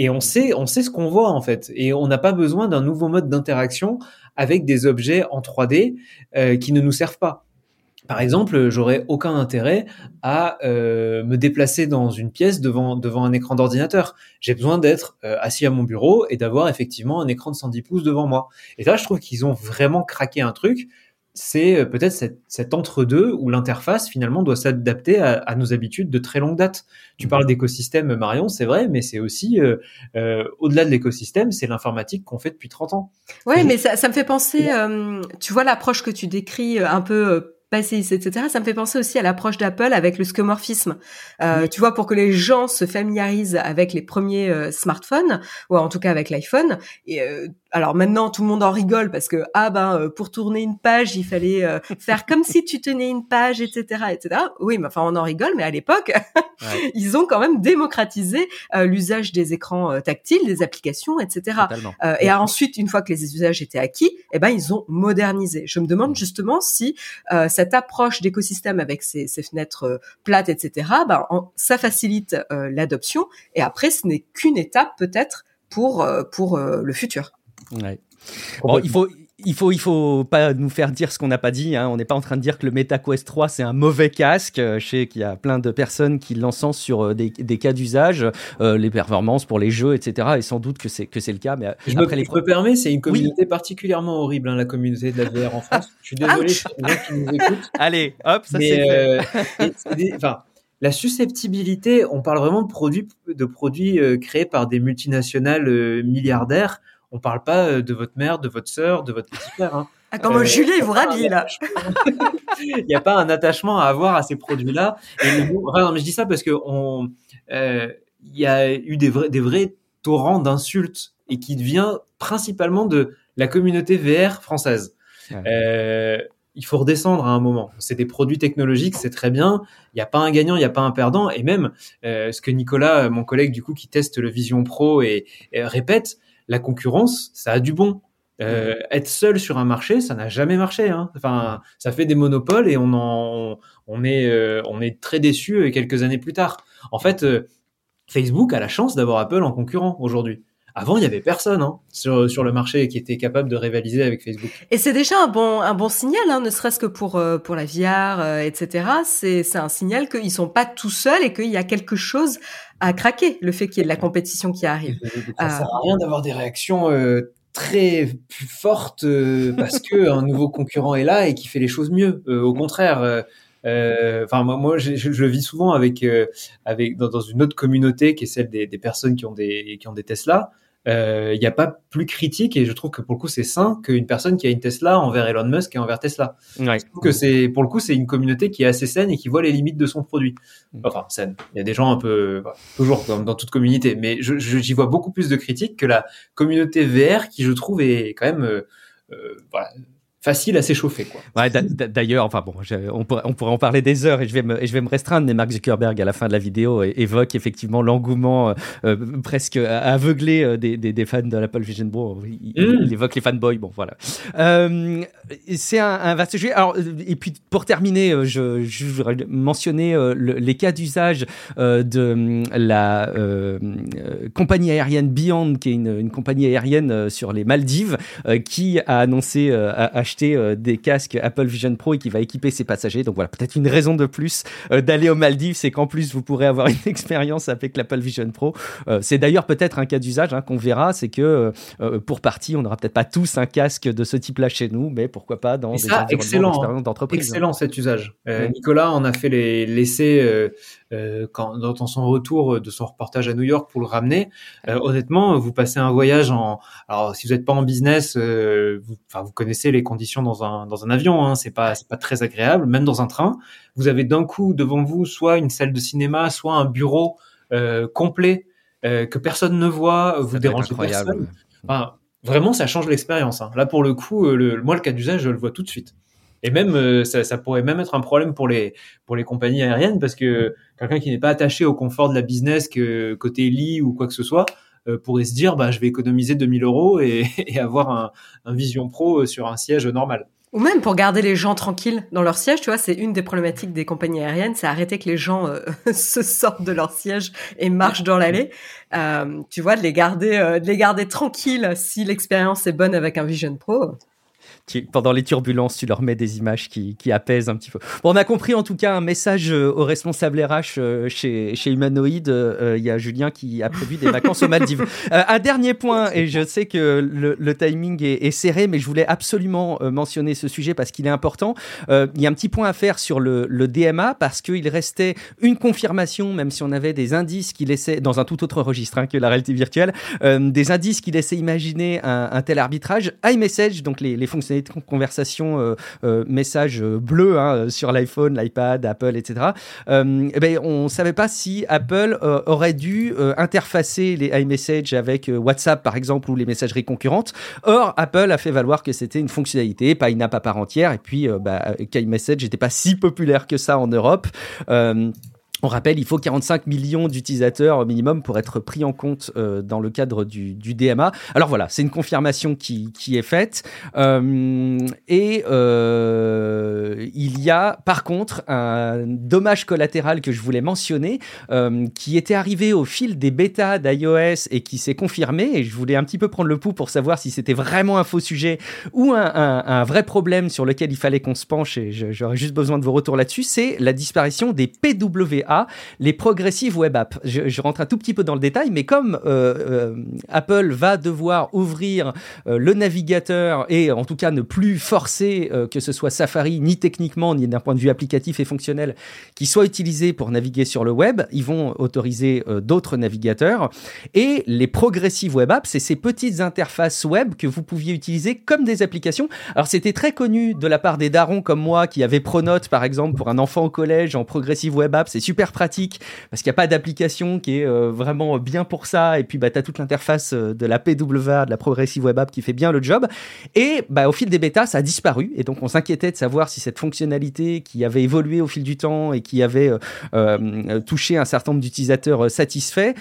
et on sait, on sait ce qu'on voit en fait, et on n'a pas besoin d'un nouveau mode d'interaction avec des objets en 3D euh, qui ne nous servent pas. Par exemple, j'aurais aucun intérêt à euh, me déplacer dans une pièce devant un écran d'ordinateur. J'ai besoin d'être euh, assis à mon bureau et d'avoir effectivement un écran de 110 pouces devant moi. Et là, je trouve qu'ils ont vraiment craqué un truc c'est euh, peut-être cet, entre-deux où l'interface finalement doit s'adapter à, nos habitudes de très longue date. Tu parles d'écosystème, Marion, c'est vrai, mais c'est aussi, euh, euh, au-delà de l'écosystème, c'est l'informatique qu'on fait depuis 30 ans. Ouais, mais ça, me fait penser, tu vois l'approche que tu décris un peu passiste, etc. Ça me fait penser aussi à l'approche d'Apple avec le scomorphisme. Euh, Tu vois, pour que les gens se familiarisent avec les premiers smartphones, ou en tout cas avec l'iPhone, et alors maintenant tout le monde en rigole parce que ah ben euh, pour tourner une page il fallait euh, faire comme si tu tenais une page etc etc oui mais enfin on en rigole mais à l'époque ils ont quand même démocratisé euh, l'usage des écrans tactiles des applications etc et ensuite une fois que les usages étaient acquis eh ben ils ont modernisé. Je me demande justement si cette approche d'écosystème avec ces, ces fenêtres plates etc ben ça facilite l'adoption. Et après ce n'est qu'une étape peut-être pour pour le futur Bon, il faut, il faut, il faut pas nous faire dire ce qu'on n'a pas dit. Hein. On n'est pas en train de dire que le MetaQuest 3 c'est un mauvais casque. Euh, je sais qu'il y a plein de personnes qui l'encensent sur euh, des, des, cas d'usage, euh, les performances pour les jeux, etc. Et sans doute que c'est que c'est le cas. Mais je après me, les... je me permets, c'est une communauté particulièrement horrible, hein, la communauté de la VR en France. Je suis désolé, les gens qui nous écoutent. Allez, hop, ça c'est Enfin, la susceptibilité, on parle vraiment de produits, de produits créés par des multinationales milliardaires on parle pas euh, de votre mère, de votre sœur, de votre petit frère. Hein. Ah, comme euh, Julie, il vous rhabille là. Il n'y a pas un attachement à avoir à ces produits-là. Et mais je dis ça parce que on, euh, il y a eu des vrais, des vrais torrents d'insultes et qui vient principalement de la communauté VR française. Euh, il faut redescendre à un moment. C'est des produits technologiques, c'est très bien. Il n'y a pas un gagnant, il n'y a pas un perdant. Et même euh, ce que Nicolas, mon collègue du coup, qui teste le Vision Pro et répète, la concurrence, ça a du bon. Euh, être seul sur un marché, ça n'a jamais marché. Hein. Enfin, ça fait des monopoles et on en, on est, euh, on est très déçu euh, quelques années plus tard. En fait, Facebook a la chance d'avoir Apple en concurrent aujourd'hui. Avant, il y avait personne hein, sur, sur le marché qui était capable de rivaliser avec Facebook. Et c'est déjà un bon, un bon signal, hein, ne serait-ce que pour, pour la VR, etc. C'est un signal qu'ils sont pas tout seuls et qu'il y a quelque chose à craquer, le fait qu'il y ait de la compétition qui arrive. Ça sert à rien d'avoir des réactions euh, très plus fortes euh, parce que un nouveau concurrent est là et qui fait les choses mieux. Euh, au contraire. Enfin, moi, moi je, je, le vis souvent avec, avec dans, dans, une autre communauté qui est celle des, des, personnes qui ont des qui ont des Tesla. Il n'y a pas plus critique et je trouve que pour le coup c'est sain qu'une personne qui a une Tesla envers Elon Musk et envers Tesla. Ouais. Je trouve que c'est pour le coup c'est une communauté qui est assez saine et qui voit les limites de son produit. Mm. Enfin saine. Il y a des gens un peu toujours comme dans toute communauté, mais je je- j'y vois beaucoup plus de critiques que la communauté VR qui je trouve est quand même euh, euh, voilà, facile à s'échauffer quoi. Ouais, d'a- d'a- D'ailleurs, enfin bon, je- on, pourrait, on pourrait en parler des heures et je vais me, et je vais me restreindre, mais Mark Zuckerberg à la fin de la vidéo évoque effectivement l'engouement euh, euh, presque aveuglé euh, des, des, des fans de l'Apple Vision Pro. Il, il- Mm. il évoque les fanboys, bon voilà. Euh, C'est un, un vaste sujet. Alors, et puis pour terminer, je, je voudrais mentionner euh, le- les cas d'usage euh, de hum, la euh, compagnie aérienne Beyond, qui est une, une compagnie aérienne euh, sur les Maldives, euh, qui a annoncé euh, a- euh, des casques Apple Vision Pro et qui va équiper ses passagers. Donc voilà, peut-être une raison de plus euh, d'aller aux Maldives, c'est qu'en plus vous pourrez avoir une expérience avec l'Apple Vision Pro. Euh, c'est d'ailleurs peut-être un cas d'usage hein, qu'on verra, c'est que pour partie, on n'aura peut-être pas tous un casque de ce type-là chez nous, mais pourquoi pas dans des ça, environnements excellent, hein. d'entreprise. Excellent cet usage. Nicolas en a fait les l'essai euh, euh, quand dans son retour de son reportage à New York pour le ramener. Euh, honnêtement, vous passez un voyage en alors si vous n'êtes pas en business, euh, vous, enfin vous connaissez les conditions dans un dans un avion. Hein, c'est pas c'est pas très agréable, même dans un train. Vous avez d'un coup devant vous soit une salle de cinéma, soit un bureau euh, complet euh, que personne ne voit. Vous dérangez incroyable. personne. Enfin, vraiment, ça change l'expérience. hein. Là, pour le coup, euh, le, moi, le cas d'usage, je le vois tout de suite. Et même, euh, ça, ça pourrait même être un problème pour les pour les compagnies aériennes parce que quelqu'un qui n'est pas attaché au confort de la business, que côté lit ou quoi que ce soit, euh, pourrait se dire, bah, je vais économiser 2000 euros et, et avoir un, un Vision Pro sur un siège normal. Ou même pour garder les gens tranquilles dans leur siège, tu vois, c'est une des problématiques des compagnies aériennes, c'est arrêter que les gens euh, se sortent de leur siège et marchent dans l'allée. Euh, tu vois, de les garder, euh, de les garder tranquilles si l'expérience est bonne avec un Vision Pro. Tu- pendant les turbulences, tu leur mets des images qui, qui apaisent un petit peu. Bon, on a compris en tout cas un message euh, aux responsables RH euh, chez, chez Humanoid. Euh, Il y a Julien qui a prévu des vacances aux Maldives. Euh, un dernier point, et je sais que le, le timing est, est serré, mais je voulais absolument mentionner ce sujet parce qu'il est important. Il y a un petit point à faire sur le, le DMA parce qu'il restait une confirmation, même si on avait des indices qui laissaient, dans un tout autre registre hein, que la réalité virtuelle, des indices qui laissaient imaginer un, un tel arbitrage. iMessage, donc les, les fonctionnalités de conversation euh, euh, message euh, bleu hein, sur l'iPhone, l'iPad, Apple, etc. Eh ben, on ne savait pas si Apple aurait dû interfacer les iMessage avec WhatsApp, par exemple, ou les messageries concurrentes. Or, Apple a fait valoir que c'était une fonctionnalité, pas une app à part entière, et puis bah, qu'iMessage n'était pas si populaire que ça en Europe. On rappelle, il faut 45 millions d'utilisateurs au minimum pour être pris en compte euh, dans le cadre du, du DMA. Alors voilà, c'est une confirmation qui, qui est faite. Euh, et euh, il y a par contre un dommage collatéral que je voulais mentionner, euh, qui était arrivé au fil des bêtas d'iOS et qui s'est confirmé. Et je voulais un petit peu prendre le pouls pour savoir si c'était vraiment un faux sujet ou un, un- un vrai problème sur lequel il fallait qu'on se penche. Et j'aurais juste besoin de vos retours là-dessus. C'est la disparition des PWA, les Progressive Web Apps. Je, rentre un tout petit peu dans le détail, mais comme euh, euh, Apple va devoir ouvrir euh, le navigateur et en tout cas ne plus forcer que ce soit Safari ni techniquement ni d'un point de vue applicatif et fonctionnel qui soit utilisé pour naviguer sur le web, ils vont autoriser d'autres navigateurs et les Progressive Web Apps, c'est ces petites interfaces web que vous pouviez utiliser comme des applications. Alors c'était très connu de la part des darons comme moi qui avaient Pronote par exemple pour un enfant au collège en Progressive Web App, c'est super pratique parce qu'il n'y a pas d'application qui est euh, vraiment bien pour ça et puis bah, tu as toute l'interface euh, de la PWA, de la Progressive Web App qui fait bien le job. Et bah, au fil des bêtas ça a disparu et donc on s'inquiétait de savoir si cette fonctionnalité qui avait évolué au fil du temps et qui avait euh, touché un certain nombre d'utilisateurs satisfaits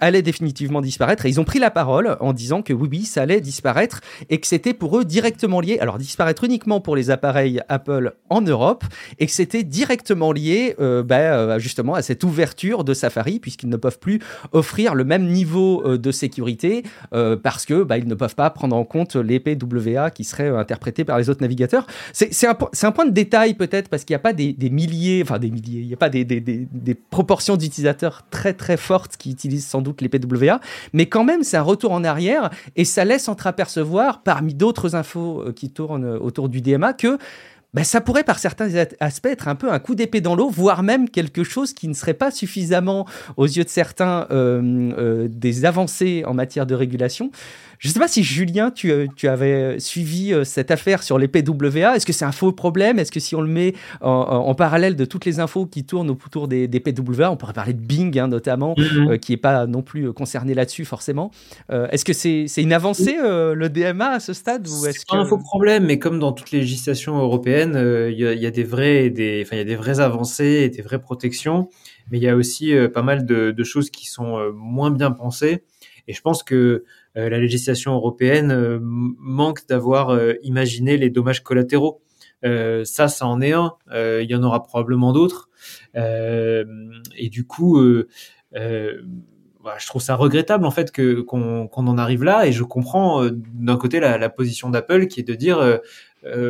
allait définitivement disparaître. Et ils ont pris la parole en disant que oui oui ça allait disparaître et que c'était pour eux directement lié alors disparaître uniquement pour les appareils Apple en Europe et que c'était directement lié bah, justement à cette ouverture de Safari puisqu'ils ne peuvent plus offrir le même niveau euh, de sécurité euh, parce que bah, ils ne peuvent pas prendre en compte les PWA qui seraient euh, interprétés par les autres navigateurs. C'est un, point de détail peut-être parce qu'il n'y a pas des, milliers, enfin des milliers, il n'y a pas des, des, proportions d'utilisateurs très très fortes qui utilisent sans doute les PWA, mais quand même c'est un retour en arrière et ça laisse entreapercevoir parmi d'autres infos qui tournent autour du DMA que ben, ça pourrait par certains aspects être un peu un coup d'épée dans l'eau, voire même quelque chose qui ne serait pas suffisamment aux yeux de certains euh, euh, des avancées en matière de régulation. Je ne sais pas si Julien, tu, euh, tu avais suivi euh, cette affaire sur les PWA. Est-ce que c'est un faux problème? Est-ce que si on le met en, en, parallèle de toutes les infos qui tournent autour des, des PWA, on pourrait parler de Bing hein, notamment, mm-hmm. euh, qui n'est pas non plus concerné là-dessus forcément. Euh, est-ce que c'est c'est une avancée euh, le DMA à ce stade ou est-ce que... un faux problème, mais comme dans toutes les législations européennes, il y, y, a des vrais, des, enfin il y a des vraies avancées et des vraies protections, mais il y a aussi pas mal de, de, choses qui sont moins bien pensées. Et je pense que euh, la législation européenne euh, manque d'avoir euh, imaginé les dommages collatéraux. ça, ça en est un. il y en aura probablement d'autres. et du coup, je trouve ça regrettable en fait que qu'on en arrive là. Et je comprends d'un côté la, position d'Apple qui est de dire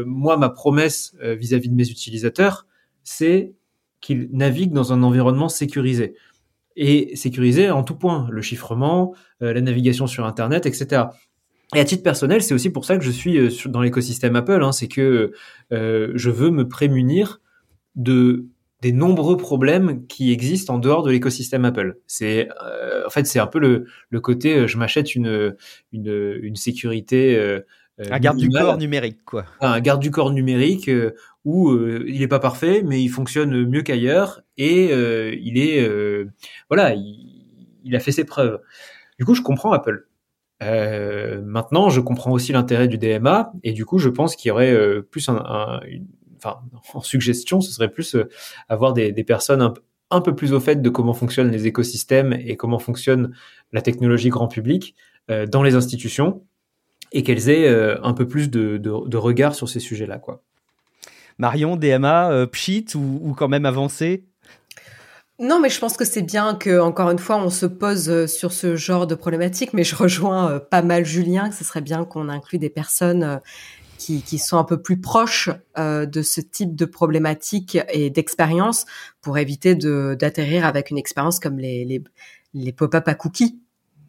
moi, ma promesse vis-à-vis -vis de mes utilisateurs, c'est qu'ils naviguent dans un environnement sécurisé et sécurisé en tout point, le chiffrement, euh, la navigation sur Internet, etc. Et à titre personnel, c'est aussi pour ça que je suis euh, dans l'écosystème Apple, hein, c'est que euh, je veux me prémunir de des nombreux problèmes qui existent en dehors de l'écosystème Apple. C'est en fait c'est un peu le, le côté je m'achète une, une, une sécurité un garde du corps numérique, quoi. Un garde du corps numérique où euh, il n'est pas parfait, mais il fonctionne mieux qu'ailleurs et euh, il est euh, voilà, il, a fait ses preuves. Du coup, je comprends Apple. maintenant, je comprends aussi l'intérêt du DMA et du coup, je pense qu'il y aurait plus un, enfin, en suggestion, ce serait plus avoir des, des personnes un, un, peu plus au fait de comment fonctionnent les écosystèmes et comment fonctionne la technologie grand public dans les institutions et qu'elles aient un peu plus de, de, de regard sur ces sujets-là, quoi. Marion, DMA, euh, pchit ou, quand même avancé? Non, mais je pense que c'est bien que, encore une fois, on se pose euh, sur ce genre de problématique. Mais je rejoins euh, pas mal Julien, que ce serait bien qu'on inclue des personnes qui, sont un peu plus proches de ce type de problématique et d'expérience pour éviter d'atterrir avec une expérience comme les, les, les pop-up à cookies.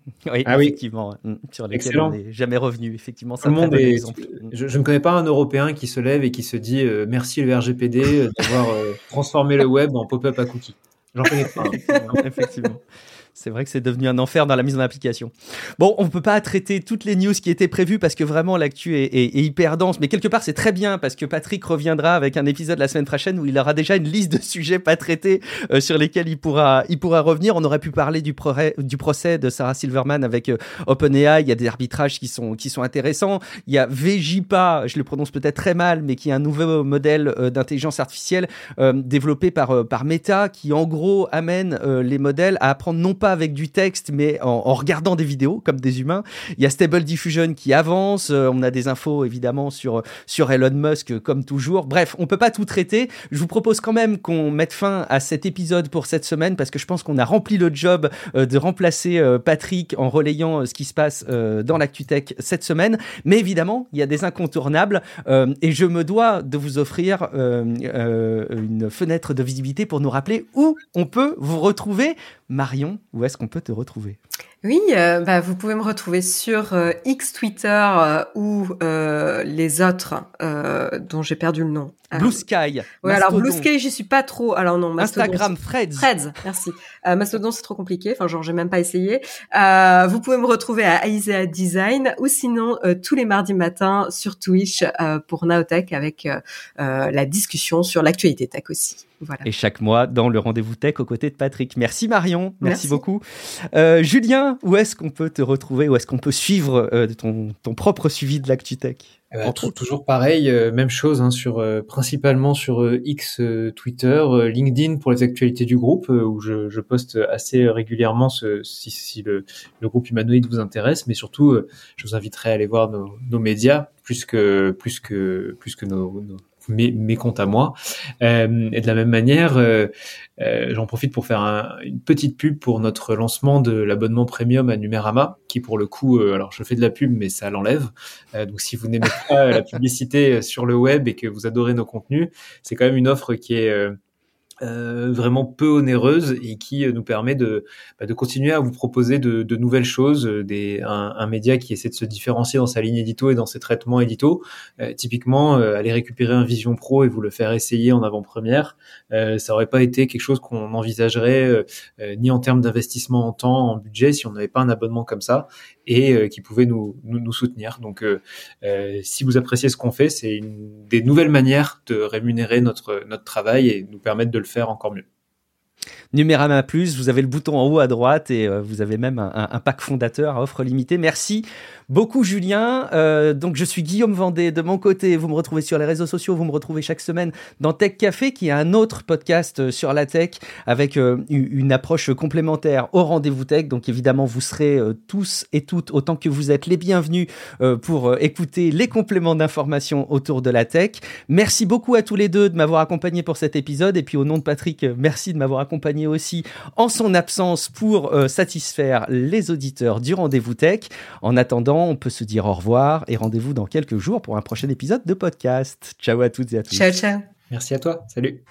Oui, ah effectivement, mm, sur lesquels on n'est jamais revenu. Effectivement, un bon exemple. Je, ne connais pas un Européen qui se lève et qui se dit euh, merci le RGPD euh, d'avoir euh, transformé le web en pop-up à cookies. J'en connais pas. effectivement. C'est vrai que c'est devenu un enfer dans la mise en application. Bon, on ne peut pas traiter toutes les news qui étaient prévues parce que vraiment l'actu est, hyper dense, mais quelque part c'est très bien parce que Patrick reviendra avec un épisode la semaine prochaine où il aura déjà une liste de sujets pas traités euh, sur lesquels il pourra, il pourra revenir. On aurait pu parler du, procès de Sarah Silverman avec euh, OpenAI. Il y a des arbitrages qui sont, qui sont intéressants. Il y a Vejipa, je le prononce peut-être très mal, mais qui est un nouveau modèle euh, d'intelligence artificielle développé par, par Meta qui en gros amène les modèles à apprendre non pas avec du texte, mais en, regardant des vidéos comme des humains. Il y a Stable Diffusion qui avance. Euh, on a des infos évidemment sur sur Elon Musk comme toujours. Bref, on peut pas tout traiter. Je vous propose quand même qu'on mette fin à cet épisode pour cette semaine parce que je pense qu'on a rempli le job euh, de remplacer euh, Patrick en relayant ce qui se passe dans l'ActuTech cette semaine. Mais évidemment, il y a des incontournables et je me dois de vous offrir une fenêtre de visibilité pour nous rappeler où on peut vous retrouver. Marion, où est-ce qu'on peut te retrouver? Oui, euh, bah, vous pouvez me retrouver sur euh, X Twitter euh, ou les autres dont j'ai perdu le nom. Blue Sky. Oui, alors Blue Sky, j'y suis pas trop. Alors non, Instagram, Threads. Threads, merci. Mastodon, c'est trop compliqué. Enfin, genre, j'ai même pas essayé. vous pouvez me retrouver à Isaiah Design ou sinon tous les mardis matins sur Twitch pour Naotech avec la discussion sur l'actualité tech aussi. Voilà. Et chaque mois dans le rendez-vous tech aux côtés de Patrick. Merci Marion, merci, merci. beaucoup. Julien, où est-ce qu'on peut te retrouver Où est-ce qu'on peut suivre euh, ton, ton, propre suivi de l'ActuTech? Eh ben, toujours pareil, euh, même chose, hein, sur euh, principalement sur X, Twitter, LinkedIn pour les actualités du groupe, où je, je, poste assez régulièrement ce, si, si le, le, groupe humanoïde vous intéresse, mais surtout, je vous inviterai à aller voir nos, nos médias plus que plus que plus que nos, nos mes, mes, comptes à moi. Euh, et de la même manière, euh, euh, j'en profite pour faire un, une petite pub pour notre lancement de l'abonnement premium à Numérama, qui pour le coup, euh, alors je fais de la pub, mais ça l'enlève. Euh, donc si vous n'aimez pas la publicité sur le web et que vous adorez nos contenus, c'est quand même une offre qui est euh, vraiment peu onéreuse et qui euh, nous permet de, bah, de continuer à vous proposer de, de nouvelles choses, euh, des, un, un, média qui essaie de se différencier dans sa ligne édito et dans ses traitements édito. Euh, typiquement, euh, aller récupérer un Vision Pro et vous le faire essayer en avant-première, ça aurait pas été quelque chose qu'on envisagerait ni en termes d'investissement en temps, en budget, si on n'avait pas un abonnement comme ça et qui pouvait nous, nous, nous soutenir. Donc, si vous appréciez ce qu'on fait, c'est une des nouvelles manières de rémunérer notre notre travail et nous permettre de le faire encore mieux. Numérama Plus, vous avez le bouton en haut à droite et euh, vous avez même un, pack fondateur à offre limitée. Merci beaucoup Julien. Euh, donc je suis Guillaume Vendée de mon côté. Vous me retrouvez sur les réseaux sociaux. Vous me retrouvez chaque semaine dans Tech Café, qui est un autre podcast euh, sur la tech avec une approche complémentaire au rendez-vous tech. Donc évidemment, vous serez tous et toutes autant que vous êtes les bienvenus pour écouter les compléments d'information autour de la tech. Merci beaucoup à tous les deux de m'avoir accompagné pour cet épisode. Et puis au nom de Patrick, merci de m'avoir aussi en son absence pour satisfaire les auditeurs du rendez-vous tech. En attendant on peut se dire au revoir et rendez-vous dans quelques jours pour un prochain épisode de podcast. Ciao à toutes et à tous. Ciao, ciao. Merci à toi. Salut.